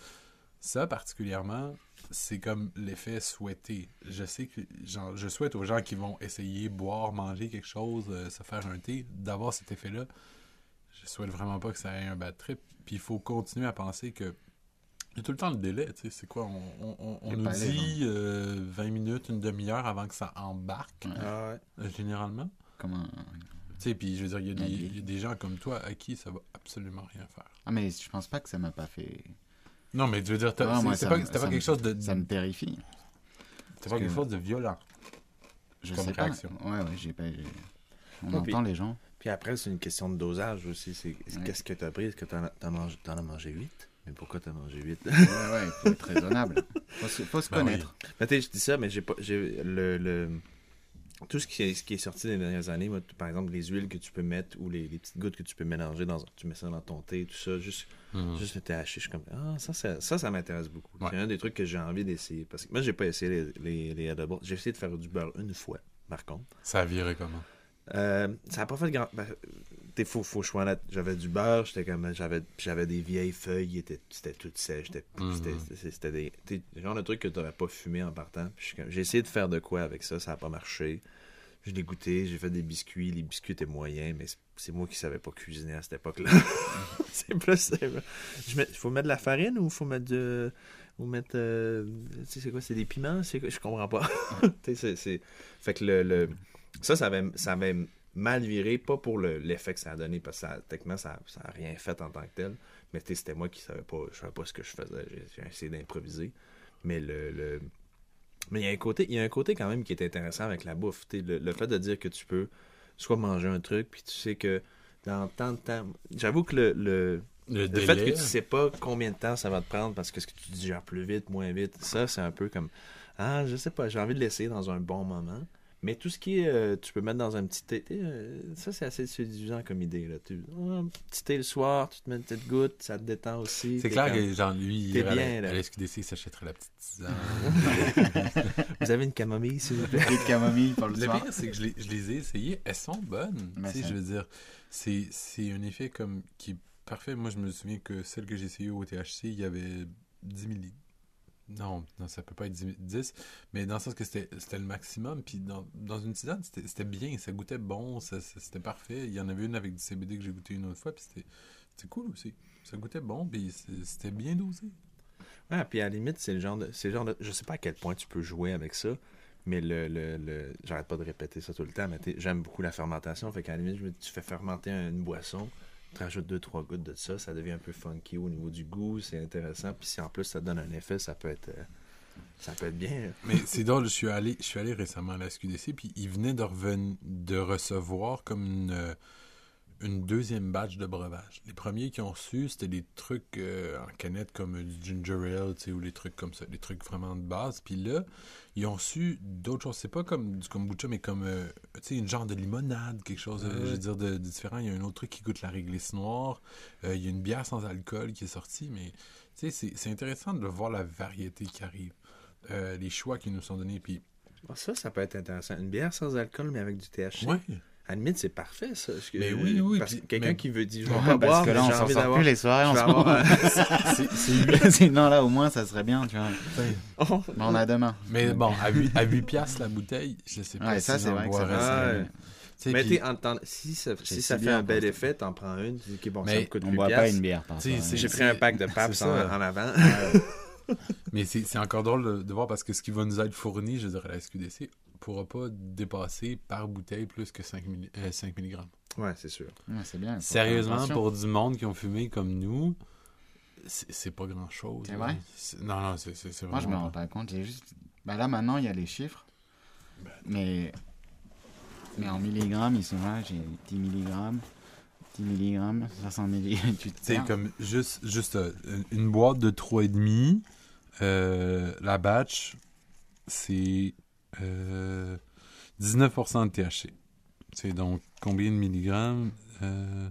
[SPEAKER 2] Ça, particulièrement, c'est comme l'effet souhaité. Je sais que genre, je souhaite aux gens qui vont essayer, boire, manger quelque chose, euh, se faire un thé, d'avoir cet effet-là. Je souhaite vraiment pas que ça ait un bad trip. Puis il faut continuer à penser que. Il y a tout le temps le délai, tu sais. C'est quoi On, on- on- on
[SPEAKER 1] Le
[SPEAKER 2] nous dit euh, 20 minutes, une demi-heure avant que ça embarque,
[SPEAKER 1] Ouais.
[SPEAKER 3] Ah ouais.
[SPEAKER 2] euh, généralement.
[SPEAKER 1] Comme un-
[SPEAKER 2] Tu sais, puis je veux dire, il y, a des-
[SPEAKER 1] La vie.
[SPEAKER 2] il y a des gens comme toi à qui ça va absolument rien faire.
[SPEAKER 1] Ah, mais je pense pas que ça m'a pas fait.
[SPEAKER 2] Non, mais je veux dire,
[SPEAKER 1] Ouais,
[SPEAKER 2] c'est- c'est pas, quelque
[SPEAKER 1] me-
[SPEAKER 2] chose de.
[SPEAKER 1] Ça me terrifie.
[SPEAKER 2] C'était pas quelque
[SPEAKER 1] que-
[SPEAKER 2] chose de violent.
[SPEAKER 1] Je
[SPEAKER 2] Comme
[SPEAKER 1] sais
[SPEAKER 2] réaction.
[SPEAKER 1] pas. Ouais, ouais, j'ai pas. On
[SPEAKER 3] puis-
[SPEAKER 1] entend les gens.
[SPEAKER 3] Puis après, c'est une question de dosage aussi. C'est c'est
[SPEAKER 1] Ouais.
[SPEAKER 3] qu'est-ce que t'as pris? Est-ce que as, mangé, t'en as mangé 8? Mais pourquoi t'as mangé 8?
[SPEAKER 1] Ouais, ouais, il faut être raisonnable. Faut se, faut se
[SPEAKER 2] Ben oui.
[SPEAKER 1] connaître.
[SPEAKER 3] Mais tu sais, je dis ça, mais j'ai pas. J'ai le, le- Tout ce qui, est, ce qui est sorti des dernières années, moi, par exemple, les huiles que tu peux mettre ou les, les petites gouttes que tu peux mélanger dans. Tu mets ça dans ton thé, tout ça, juste,
[SPEAKER 2] Mhm.
[SPEAKER 3] juste le THC, je suis comme. Ah, ça, ça, ça, ça m'intéresse beaucoup.
[SPEAKER 2] Ouais.
[SPEAKER 3] C'est un des trucs que j'ai envie d'essayer. Parce que moi, j'ai pas essayé les, les, les edibles. J'ai essayé de faire du beurre une fois, par contre.
[SPEAKER 2] Ça a viré comment?
[SPEAKER 3] Euh, ça n'a pas fait grand. Ben, t'es faux, faux choix. J'avais du beurre, j'étais comme. J'avais, j'avais des vieilles feuilles, c'était tout sèche. C'était,
[SPEAKER 2] Mhm.
[SPEAKER 3] c'était, c'était- des. le genre de truc que t'aurais pas fumé en partant. J'ai essayé de faire de quoi avec ça, ça n'a pas marché. Je l'ai goûté, j'ai fait des biscuits. Les biscuits étaient moyens, mais c'est, moi qui savais pas cuisiner à cette époque-là. c'est plus. Je mets, faut mettre de la farine ou faut mettre de. Ou mettre. euh, tu sais, c'est quoi C'est des piments? C'est? Je comprends pas. C'est- Fait que le. le- ça, ça avait, ça avait mal viré, pas pour le- l'effet que ça a donné, parce que ça, techniquement, ça n'a rien fait en tant que tel. Mais tu sais, c'était moi qui savais pas, je savais pas ce que je faisais. J'ai, essayé d'improviser. Mais le. le- Mais il y, a un côté, il y a un côté quand même qui est intéressant avec la bouffe. Le, le fait de dire que tu peux soit manger un truc, puis tu sais que dans tant de temps. J'avoue que le, le,
[SPEAKER 2] Le,
[SPEAKER 3] le fait que tu sais pas combien de temps ça va te prendre parce que ce que tu digères plus vite, moins vite, ça c'est un peu comme ah je sais pas, j'ai envie de l'essayer dans un bon moment. Mais tout ce qui est euh, tu peux mettre dans un petit thé, euh, ça c'est assez séduisant comme idée là. Tu, ah, un petit thé le soir, tu te mets une petite goutte, ça te détend aussi.
[SPEAKER 2] C'est clair
[SPEAKER 3] comme,
[SPEAKER 2] que, genre, lui, il
[SPEAKER 3] T'es
[SPEAKER 2] à
[SPEAKER 3] bien,
[SPEAKER 2] la-
[SPEAKER 3] là.
[SPEAKER 2] à la SQDC, il s'achèterait la petite tisane?
[SPEAKER 3] Vous avez une camomille s'il vous plaît.
[SPEAKER 1] De camomille pour le,
[SPEAKER 2] Le
[SPEAKER 1] soir.
[SPEAKER 2] pire, c'est que je les, je les ai essayées. Elles sont bonnes. Tu sais, je veux dire, c'est c'est un effet comme qui est parfait. Moi, je me souviens que celle que j'ai essayée au THC, il y avait 10 milli. Non, non, ça peut pas être 10, 10, mais dans le sens que c'était le maximum. Puis dans, dans une tisane, c'était bien, ça goûtait bon, c'était parfait. Il y en avait une avec du CBD que j'ai goûté une autre fois, puis c'était cool aussi. Ça goûtait bon, puis c'était bien dosé.
[SPEAKER 3] Ouais, puis à limite, c'est le genre de. C'est genre de. Je sais pas à quel point tu peux jouer avec ça, mais le. le, le- J'arrête pas de répéter ça tout le temps, mais j'aime beaucoup la fermentation. Fait qu'à la limite, tu fais fermenter une boisson, rajoutes deux, trois gouttes de ça, ça devient un peu funky au niveau du goût, c'est intéressant. Puis si en plus ça donne un effet, ça peut être. euh, Ça peut être bien.
[SPEAKER 2] Mais c'est drôle, je suis allé, je suis allé récemment à la SQDC, puis ils venaient de, reven- de recevoir comme une, une deuxième batch de breuvage. Les premiers qui ont reçu, c'était des trucs euh, en canette comme du ginger ale, tu sais, ou les trucs comme ça, des trucs vraiment de base. Puis là, ils ont reçu d'autres choses. C'est pas comme du kombucha, mais comme, euh, tu sais, une genre de limonade, quelque chose, euh, je veux dire, de, de différent. Il y a un autre truc qui goûte la réglisse noire. Euh, il y a une bière sans alcool qui est sortie, mais tu sais, c'est- c'est intéressant de voir la variété qui arrive. Les choix qui nous sont donnés. Puis,
[SPEAKER 3] Ah, Ça, ça peut être intéressant. Une bière sans alcool, mais avec du THC.
[SPEAKER 2] ouais,
[SPEAKER 3] À la limite, c'est parfait, ça. Parce que-
[SPEAKER 2] Mais oui, oui,
[SPEAKER 3] Parce que quelqu'un
[SPEAKER 2] mais-
[SPEAKER 3] qui veut dire, je vais
[SPEAKER 1] Ouais,
[SPEAKER 3] pas boire,
[SPEAKER 1] parce que là, on s'en sort plus les soirées
[SPEAKER 3] avoir
[SPEAKER 1] C'est- c'est- c'est- non, là, au moins, ça serait bien, tu vois.
[SPEAKER 3] un-
[SPEAKER 1] Mais on a demain.
[SPEAKER 2] mais bon, à 8, à 8 piastres la bouteille, je sais pas
[SPEAKER 1] Ouais,
[SPEAKER 2] si
[SPEAKER 1] ça, c'est vrai que ça
[SPEAKER 2] ça.
[SPEAKER 3] Mais
[SPEAKER 2] puis-
[SPEAKER 3] t'es en si ça, si ça fait un bel effet, t'en prends une, tu dis, OK, bon, ça
[SPEAKER 2] Mais
[SPEAKER 3] me coûte
[SPEAKER 1] On
[SPEAKER 3] 8
[SPEAKER 1] boit pas une bière
[SPEAKER 3] J'ai pris un pack de paps en,
[SPEAKER 2] ça.
[SPEAKER 3] en avant.
[SPEAKER 2] Mais c'est encore drôle de, de voir parce que ce qui va nous être fourni, je dirais, à la SQDC, pourra pas dépasser par bouteille plus que 5, milli- euh, 5 mg.
[SPEAKER 3] Ouais, c'est sûr.
[SPEAKER 1] Ouais, c'est bien.
[SPEAKER 2] Sérieusement, pour du monde qui ont fumé comme nous, c'est pas grand chose.
[SPEAKER 1] C'est vrai?
[SPEAKER 2] Non, non, c'est c'est
[SPEAKER 1] Moi, je me
[SPEAKER 2] vraiment
[SPEAKER 1] rends pas compte. J'ai juste. Bah là, maintenant, il y a les chiffres. Mais. Mais en milligrammes, ils sont là. J'ai 10 milligrammes. 10 milligrammes, 500 milligrammes. Tu perds.
[SPEAKER 2] comme juste, juste euh, une- une boîte de 3,5. Euh, la batch, c'est euh, 19% de THC. C'est donc combien de milligrammes? Euh,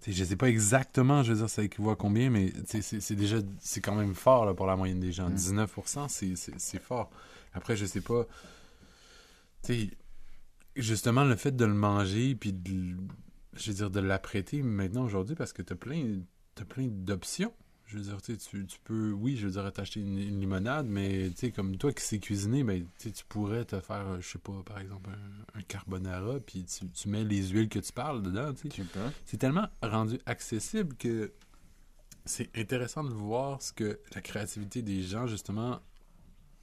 [SPEAKER 2] tu sais, Je sais pas exactement, je veux dire, ça équivaut à combien, mais tu c'est déjà, c'est quand même fort là, pour la moyenne des gens.
[SPEAKER 1] Mm.
[SPEAKER 2] 19%, c'est- c'est fort. Après, je sais pas. Tu justement, le fait de le manger, puis de, je veux dire, de l'apprêter maintenant aujourd'hui, parce que t'as plein, t'as plein d'options. Je veux dire, tu, tu, peux, oui, je veux dire, t'acheter une, une limonade, mais tu sais, comme toi qui sais cuisiner, ben, tu pourrais te faire, euh, je sais pas, par exemple, un, un carbonara, puis tu, tu mets les huiles que tu parles dedans, tu sais. C'est tellement rendu accessible que c'est intéressant de voir ce que la créativité des gens, justement,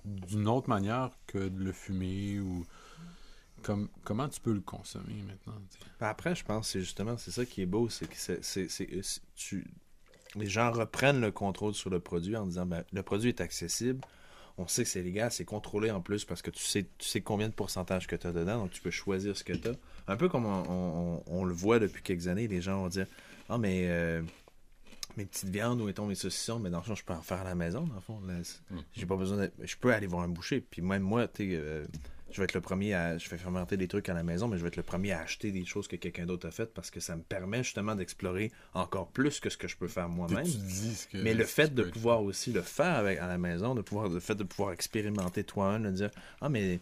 [SPEAKER 2] d'une autre manière que de le fumer ou comme, comment tu peux le consommer maintenant?
[SPEAKER 3] Après, je pense que c'est justement, c'est ça qui est beau, c'est que c'est, c'est- c'est- c'est- tu, les gens reprennent le contrôle sur le produit en disant, ben, le produit est accessible, on sait que c'est légal, c'est contrôlé en plus parce que tu sais, tu sais combien de pourcentage que tu as dedans, donc tu peux choisir ce que tu as. Un peu comme on, on- on le voit depuis quelques années, les gens vont dire, ah, mais euh, mes petites viandes ou mettons mes saucissons, mais dans le fond, je peux en faire à la maison, dans le fond.
[SPEAKER 1] Mm.
[SPEAKER 3] J'ai pas besoin de... Je peux aller voir un boucher, puis même moi, tu sais, euh, je vais être le premier à. Je vais fermenter des trucs à la maison, mais je vais être le premier à acheter des choses que quelqu'un d'autre a faites parce que ça me permet justement d'explorer encore plus que ce que je peux faire moi-même. Mais le fait de pouvoir aussi le faire avec, à la maison, de pouvoir, le fait de pouvoir expérimenter toi-même, de dire Ah, mais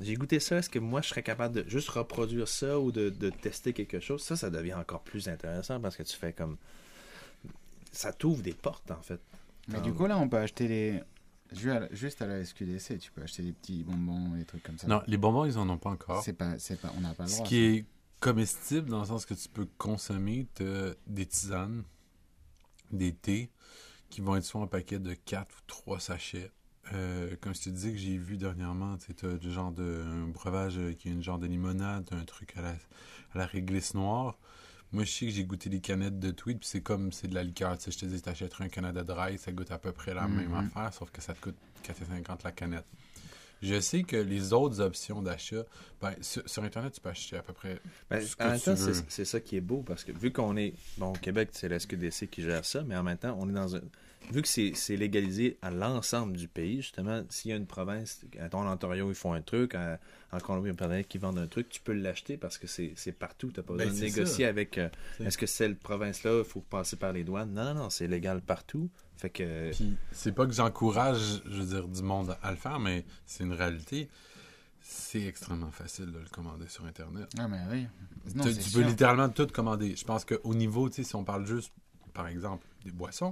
[SPEAKER 3] j'ai goûté ça, est-ce que moi je serais capable de juste reproduire ça ou de, de tester quelque chose Ça, ça devient encore plus intéressant parce que tu fais comme. Ça t'ouvre des portes en fait.
[SPEAKER 1] Mais du coup, là, on peut acheter les. Ju- à la- Juste à la SQDC, tu peux acheter des petits bonbons, des trucs comme ça.
[SPEAKER 2] Non, les bonbons, ils en ont pas encore.
[SPEAKER 1] C'est pas, c'est pas, on n'a pas le
[SPEAKER 2] Ce qui est comestible dans le sens que tu peux consommer des tisanes, des thés qui vont être soit en paquet de 4 ou 3 sachets. Euh, comme je te disais que j'ai vu dernièrement, tu as du genre de un breuvage euh, qui est une genre de limonade, un truc à la, à la réglisse noire. Moi, je sais que j'ai goûté les canettes de tweed, puis c'est comme c'est de la liqueur. Tu sais, je te dis, t'achèterais un Canada Dry, ça goûte à peu près la même
[SPEAKER 1] Mhm.
[SPEAKER 2] affaire, sauf que ça te coûte 4,50 la canette. Je sais que les autres options d'achat, ben, sur, sur Internet, tu peux acheter à peu près
[SPEAKER 3] Ben,
[SPEAKER 2] ce que
[SPEAKER 3] en même temps, c'est ça qui est beau parce que vu qu'on est. Bon, au Québec, c'est la SQDC qui gère ça, mais en même temps, on est dans un. Vu que c'est c'est légalisé à l'ensemble du pays, justement, s'il y a une province, en Ontario, ils font un truc, à- en Colombie-Britannique, qui vendent un truc, tu peux l'acheter parce que c'est c'est partout. Tu n'as pas
[SPEAKER 2] Ben,
[SPEAKER 3] besoin de négocier
[SPEAKER 2] ça.
[SPEAKER 3] avec. euh, Est-ce que cette province-là, il faut passer par les douanes? Non, non, non, c'est légal partout. Fait que.
[SPEAKER 2] Puis, c'est pas que j'encourage, je veux dire, du monde à le faire, mais c'est une réalité. C'est extrêmement facile de le commander sur Internet.
[SPEAKER 1] Ah, mais oui. Non,
[SPEAKER 2] tu tu peux littéralement tout commander. Je pense qu'au niveau, tu sais, si on parle juste, par exemple, des boissons,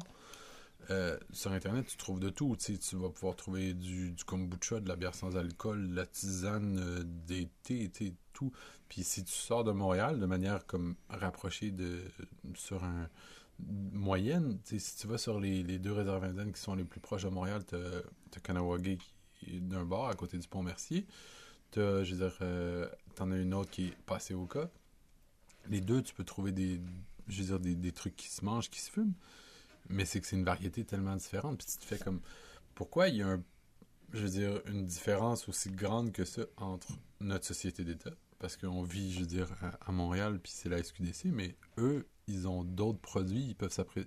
[SPEAKER 2] euh, sur Internet, tu trouves de tout. Tu tu vas pouvoir trouver du, du kombucha, de la bière sans alcool, de la tisane, euh, des thés, tu tout. Puis si tu sors de Montréal de manière comme rapprochée de sur un moyenne, tu si tu vas sur les, deux réserves indiennes qui sont les plus proches de Montréal, tu as d'un bord à côté du pont Mercier. T'as, je veux dire, euh, t'en as une autre qui est passée au cas. Les deux, tu peux trouver des, je veux dire, des trucs qui se mangent, qui se fument. Mais c'est que c'est une variété tellement différente. Puis tu te fais comme, pourquoi il y a un, je dire, une différence aussi grande que ça entre notre société d'État? Parce qu'on vit, je veux dire, à, Montréal, puis c'est la SQDC, mais eux, ils ont d'autres produits, ils peuvent s'appré...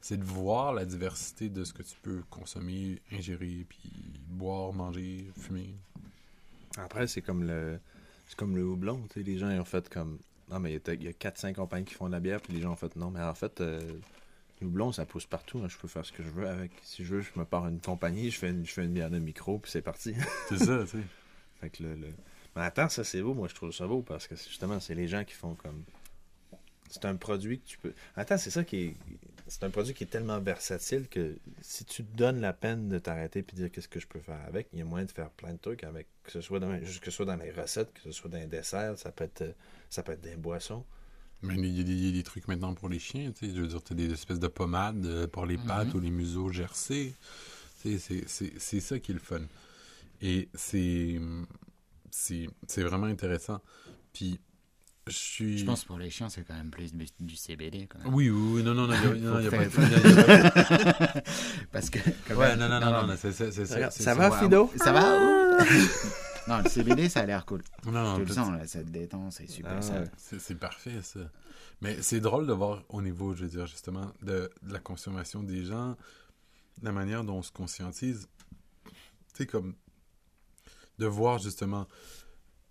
[SPEAKER 2] C'est de voir la diversité de ce que tu peux consommer, ingérer, puis boire, manger, fumer.
[SPEAKER 3] Après, c'est comme le c'est comme le houblon. tu sais, Les gens ils ont fait comme. Non, mais il y a- il y a 4-5 compagnies qui font de la bière, puis les gens ont fait non, mais en fait, euh, le houblon, ça pousse partout. hein, je peux faire ce que je veux avec. Si je veux, je me pars une compagnie, je fais une, je fais une bière de micro, puis c'est parti.
[SPEAKER 2] C'est ça, tu sais.
[SPEAKER 3] fait que le, le- Mais attends, ça c'est beau, moi je trouve ça beau parce que justement, c'est les gens qui font comme. C'est un produit que tu peux. Attends, c'est ça qui est. C'est un produit qui est tellement versatile que si tu te donnes la peine de t'arrêter et de dire qu'est-ce que je peux faire avec, il y a moyen de faire plein de trucs avec. Que ce soit dans, que ce soit dans les recettes, que ce soit dans les desserts, ça peut être, ça peut être des boissons.
[SPEAKER 2] Mais il y, a des- il y a des trucs maintenant pour les chiens, tu sais. Je veux dire, t'as des espèces de pommades euh, pour les pattes
[SPEAKER 1] Mhm.
[SPEAKER 2] ou les museaux gercés. Tu sais, c'est- c'est c'est ça qui est le fun. Et c'est c'est c'est vraiment intéressant. Puis, je suis...
[SPEAKER 1] Je pense que pour les chiens, c'est quand même plus du, du CBD. Quand même.
[SPEAKER 2] Oui, oui, oui, non, non, non, il y a- y pas de...
[SPEAKER 1] Parce que. quand
[SPEAKER 2] Ouais,
[SPEAKER 1] même-
[SPEAKER 2] non, non, non, non, non, c'est c'est- c'est ça. C'est
[SPEAKER 3] ça va, Fido?
[SPEAKER 1] Ça va? Non, le CBD, ça a l'air cool.
[SPEAKER 2] Non,
[SPEAKER 1] le sens, là, ça te détend, c'est super.
[SPEAKER 3] Ah.
[SPEAKER 2] C'est c'est parfait, ça. Mais c'est drôle de voir au niveau, je veux dire, justement, de, de la consommation des gens, la manière dont on se conscientise. Tu sais, comme de voir justement.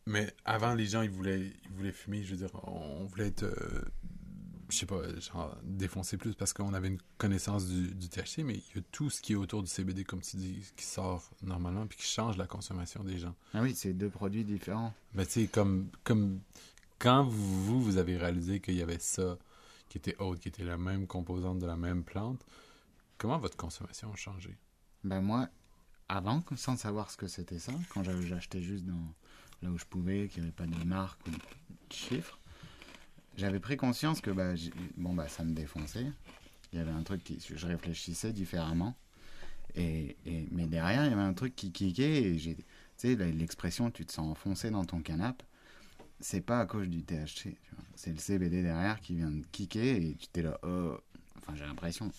[SPEAKER 2] Mais avant, les gens, ils voulaient, ils voulaient fumer, je veux dire, on voulait être. euh, je sais pas, genre, défoncer plus parce qu'on avait une connaissance du, du THC, mais il y a tout ce qui est autour du CBD, comme tu dis, qui sort normalement, puis qui change la consommation des gens.
[SPEAKER 1] Ah oui, c'est deux produits différents.
[SPEAKER 2] Ben, tu sais, comme, comme quand vous, vous avez réalisé qu'il y avait ça qui était autre, qui était la même composante de la même plante, comment votre consommation a changé?
[SPEAKER 1] Ben moi, avant, sans savoir ce que c'était ça, quand j'avais- j'achetais juste dans, là où je pouvais, qu'il n'y avait pas de marque ou de chiffres, j'avais pris conscience que bah, bon, bah, ça me défonçait. Il y avait un truc qui. Je réfléchissais différemment. Et, et- mais derrière, il y avait un truc qui kickait et j'ai- Tu sais, l'expression tu te sens enfoncé dans ton canapé, c'est pas à cause du THC. C'est le CBD derrière qui vient de kicker et tu t'es là. oh. Enfin, j'ai l'impression.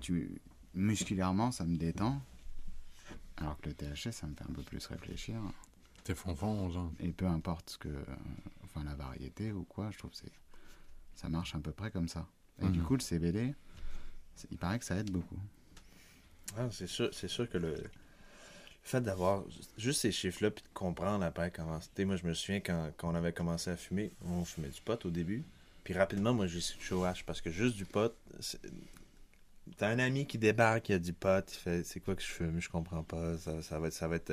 [SPEAKER 1] Tu, musculairement, ça me détend. Alors que le THC, ça me fait un peu plus réfléchir.
[SPEAKER 2] T'es fonfon, genre.
[SPEAKER 1] Et peu importe ce que. Enfin, la variété ou quoi, je trouve que c'est. Ça marche à peu près comme ça. Et du
[SPEAKER 2] Mhm.
[SPEAKER 1] coup, le CBD, il paraît que ça aide beaucoup.
[SPEAKER 3] Ah, c'est sûr, c'est sûr que le, le fait d'avoir juste ces chiffres-là, puis de comprendre après comment c'était. Moi, je me souviens quand, quand on avait commencé à fumer, on fumait du pot au début. Puis rapidement, moi, j'ai switché au hash parce que juste du pot, t'as un ami qui débarque, il a du pot, il fait c'est quoi que je fume, je comprends pas, ça, ça va être, ça va être,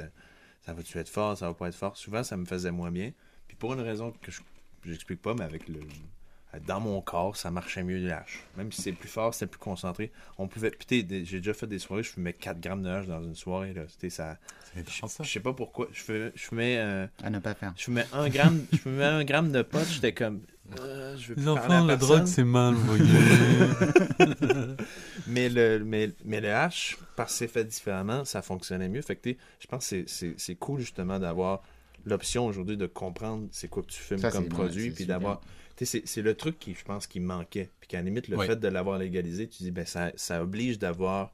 [SPEAKER 3] ça va-tu être fort, ça va pas être fort? Souvent, ça me faisait moins bien. Puis pour une raison que je j'explique pas, mais avec le dans mon corps, ça marchait mieux le hash. Même si c'est plus fort, c'était plus concentré. On pouvait. Puis j'ai déjà fait des soirées, je fumais 4 grammes de hash dans une soirée. Là. C'était ça.
[SPEAKER 2] C'est
[SPEAKER 3] Je sais pas pourquoi. Je fumais, je fumais, euh,
[SPEAKER 1] À ne pas faire.
[SPEAKER 3] je fumais un gramme, je fumais un gramme de pot, j'étais comme. euh, je veux
[SPEAKER 2] Les enfants, la drogue, c'est mal, vous voyez.
[SPEAKER 3] Mais le, mais, mais le hash, parce que c'est fait différemment, ça fonctionnait mieux. Fait que je pense que c'est- c'est c'est cool justement d'avoir l'option aujourd'hui de comprendre c'est quoi que tu fumes
[SPEAKER 1] Ça,
[SPEAKER 3] comme produit, puis
[SPEAKER 1] c'est
[SPEAKER 3] d'avoir. tu sais, C'est c'est le truc qui, je pense, qui manquait. Puis qu'à la limite, le fait de l'avoir légalisé, tu dis, ben ça, ça oblige d'avoir.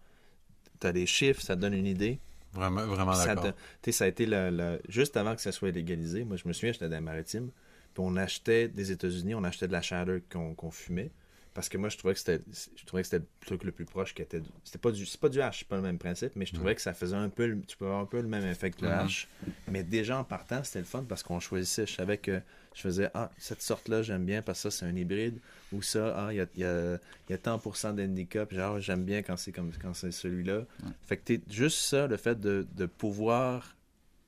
[SPEAKER 3] T'as des chiffres, ça te donne une idée.
[SPEAKER 2] Vraiment, vraiment
[SPEAKER 3] ça,
[SPEAKER 2] d'accord.
[SPEAKER 3] tu sais, ça a été le, le- juste avant que ça soit légalisé. Moi, je me souviens, j'étais dans les maritimes. Puis on achetait des États-Unis, on achetait de la chaleur qu'on qu'on fumait. Parce que moi, je trouvais que c'était je trouvais que c'était le truc le plus proche qui était. C'était pas du c'est pas du hash, c'est pas le même principe, mais je trouvais que ça faisait un peu. le- Tu peux avoir un peu le même effet que le hash. Mais déjà en partant, c'était le fun parce qu'on choisissait. Je savais que je faisais Ah, cette sorte-là, j'aime bien parce que ça, c'est un hybride. Ou ça, ah, il y a, il y, a, y a tant pour cent d'indica. Puis genre, j'aime bien quand c'est comme quand c'est celui-là. Fait que t'es juste ça, le fait de, de pouvoir,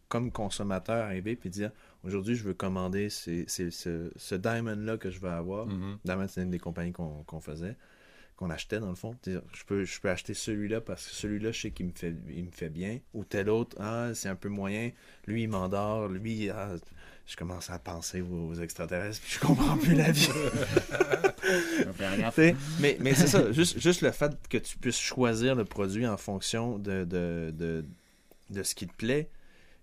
[SPEAKER 3] comme consommateur, arriver puis dire aujourd'hui, je veux commander ces- ces- ce, ce diamond-là que je veux avoir.
[SPEAKER 2] Mhm.
[SPEAKER 3] Diamond, c'est une des compagnies qu'on qu'on faisait, qu'on achetait dans le fond. Je peux, je peux acheter celui-là parce que celui-là, je sais qu'il me fait, il me fait bien. Ou tel autre, ah, c'est un peu moyen. Lui, il m'endort. Lui, ah, je commence à penser aux, aux extraterrestres puis je comprends plus la vie. Mais mais c'est ça, juste, juste le fait que tu puisses choisir le produit en fonction de, de, de, de ce qui te plaît.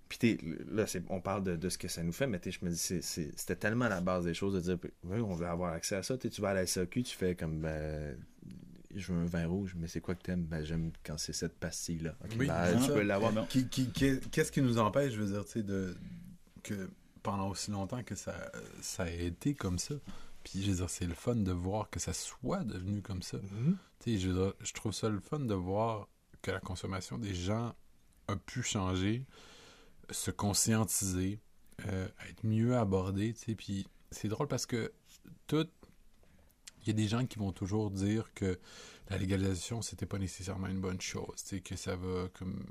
[SPEAKER 3] Puis t'es- là, c'est- on parle de, de ce que ça nous fait, mais je me dis, c'est- c'est- c'était tellement la base des choses de dire, oui, on veut avoir accès à ça. Tu vas à la SAQ, tu fais comme, ben, je veux un vin rouge, mais c'est quoi que t'aimes? Ben, j'aime quand c'est cette pastille-là.
[SPEAKER 2] Oui,
[SPEAKER 3] ben, tu
[SPEAKER 2] ça.
[SPEAKER 3] peux l'avoir.
[SPEAKER 2] Qui- qui- Qu'est-ce qui nous empêche, je veux dire, tu sais, de que pendant aussi longtemps que ça, ça a été comme ça. Puis, je veux dire, c'est le fun de voir que ça soit devenu comme ça.
[SPEAKER 3] Mhm.
[SPEAKER 2] Tu sais, je, veux dire, je trouve ça le fun de voir que la consommation des gens a pu changer, se conscientiser, euh, être mieux abordé. Puis, c'est drôle parce que tout. Il y a des gens qui vont toujours dire que la légalisation, c'était pas nécessairement une bonne chose, que ça va comme.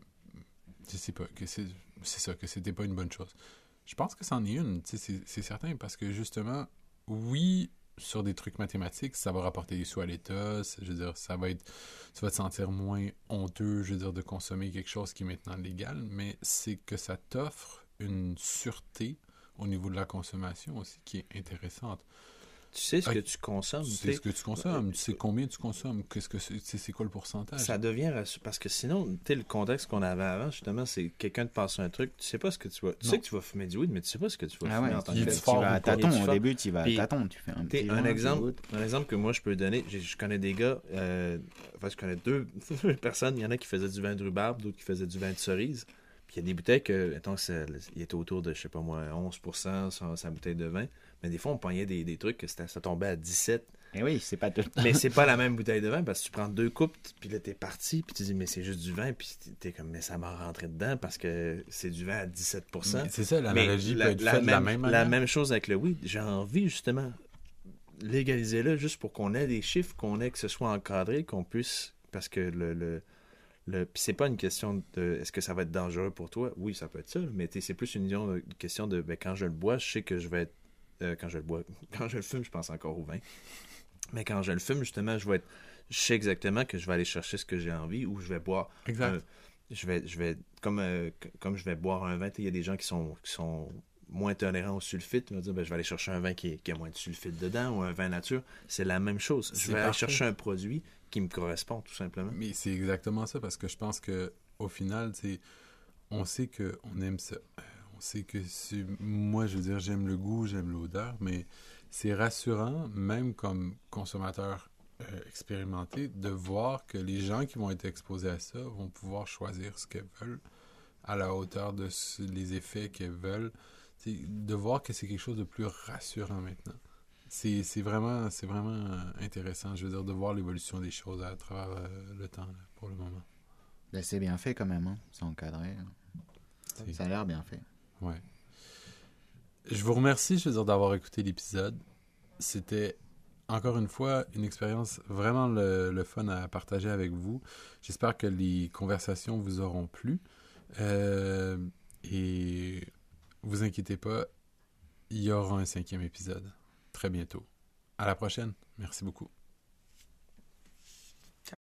[SPEAKER 2] Je sais pas, que c'est ça, que c'était pas une bonne chose. Je pense que c'en est une, c'est certain, parce que justement, oui, sur des trucs mathématiques, ça va rapporter des sous à l'État, je veux dire, ça va être, tu vas te sentir moins honteux, je veux dire, de consommer quelque chose qui est maintenant légal, mais c'est que ça t'offre une sûreté au niveau de la consommation aussi qui est intéressante.
[SPEAKER 3] Tu sais ce
[SPEAKER 2] Ah,
[SPEAKER 3] que tu consommes.
[SPEAKER 2] Tu sais ce que tu consommes, tu sais combien tu consommes, qu'est-ce que c'est, c'est quoi le pourcentage?
[SPEAKER 3] Ça devient. Parce que sinon, tu sais, le contexte qu'on avait avant, justement, c'est quelqu'un te passe un truc, tu sais pas ce que tu vas. Tu
[SPEAKER 2] Non.
[SPEAKER 3] sais que tu vas fumer du weed, mais tu sais pas ce que tu vas
[SPEAKER 1] Ah
[SPEAKER 3] fumer
[SPEAKER 1] ouais,
[SPEAKER 3] en tant que
[SPEAKER 1] tu vas à
[SPEAKER 3] du
[SPEAKER 1] Au début, tu vas à
[SPEAKER 3] Puis,
[SPEAKER 1] tâtons. Tu fais un petit
[SPEAKER 3] un exemple, un exemple que moi je peux donner, je connais des gars, euh, enfin je connais deux, deux personnes, il y en a qui faisaient du vin de rhubarbe, d'autres qui faisaient du vin de cerise. Il y a des bouteilles que, mettons, il était autour de, je sais pas moi, 11% sur sa bouteille de vin. Mais des fois, on pognait des, des trucs que ça tombait à 17.
[SPEAKER 1] Et oui, c'est pas tout.
[SPEAKER 3] Mais c'est pas la même bouteille de vin parce que tu prends deux coupes, puis là t'es parti, puis tu dis, mais c'est juste du vin, puis t'es comme, mais ça m'a rentré dedans parce que c'est du vin à 17%.
[SPEAKER 2] Mais C'est ça,
[SPEAKER 3] Mais
[SPEAKER 2] l'analogie peut
[SPEAKER 3] la,
[SPEAKER 2] être
[SPEAKER 3] la
[SPEAKER 2] faite de la
[SPEAKER 3] même, la même chose avec le weed. J'ai envie justement légaliser-le juste pour qu'on ait des chiffres, qu'on ait que ce soit encadré, qu'on puisse. Parce que le. le, le puis c'est pas une question de est-ce que ça va être dangereux pour toi? Oui, ça peut être ça, mais c'est plus une, une question de ben, quand je le bois, je sais que je vais être. euh, quand je le bois, quand je le fume, je pense encore au vin. Mais quand je le fume, justement, je vais être. Je sais exactement que je vais aller chercher ce que j'ai envie ou je vais boire
[SPEAKER 2] Exact.
[SPEAKER 3] euh, je vais, je vais comme, euh, comme je vais boire un vin, il y a des gens qui sont, qui sont moins tolérants au sulfite. Ils vont dire, ben, je vais aller chercher un vin qui, est- qui a moins de sulfite dedans ou un vin nature. C'est la même chose. Je vais aller chercher un produit me correspond, tout simplement.
[SPEAKER 2] Mais c'est exactement ça parce que je pense que au final, on sait que on aime ça. On sait que moi, je veux dire, j'aime le goût, j'aime l'odeur, mais c'est rassurant, même comme consommateur euh, expérimenté, de voir que les gens qui vont être exposés à ça vont pouvoir choisir ce qu'elles veulent à la hauteur de les effets qu'elles veulent. De voir que c'est quelque chose de plus rassurant maintenant. C'est vraiment, c'est vraiment euh, intéressant, je veux dire, de voir l'évolution des choses à travers euh, le temps, là, pour le moment.
[SPEAKER 1] Ben, c'est bien fait quand même, hein. C'est encadré. hein.
[SPEAKER 2] C'est-
[SPEAKER 1] Ça a l'air bien fait.
[SPEAKER 2] Ouais. Je vous remercie, je veux dire, d'avoir écouté l'épisode. C'était encore une fois une expérience vraiment le, le fun à partager avec vous. J'espère que les conversations vous auront plu. Euh, et vous inquiétez pas, il y aura un cinquième épisode très bientôt. À la prochaine. Merci beaucoup.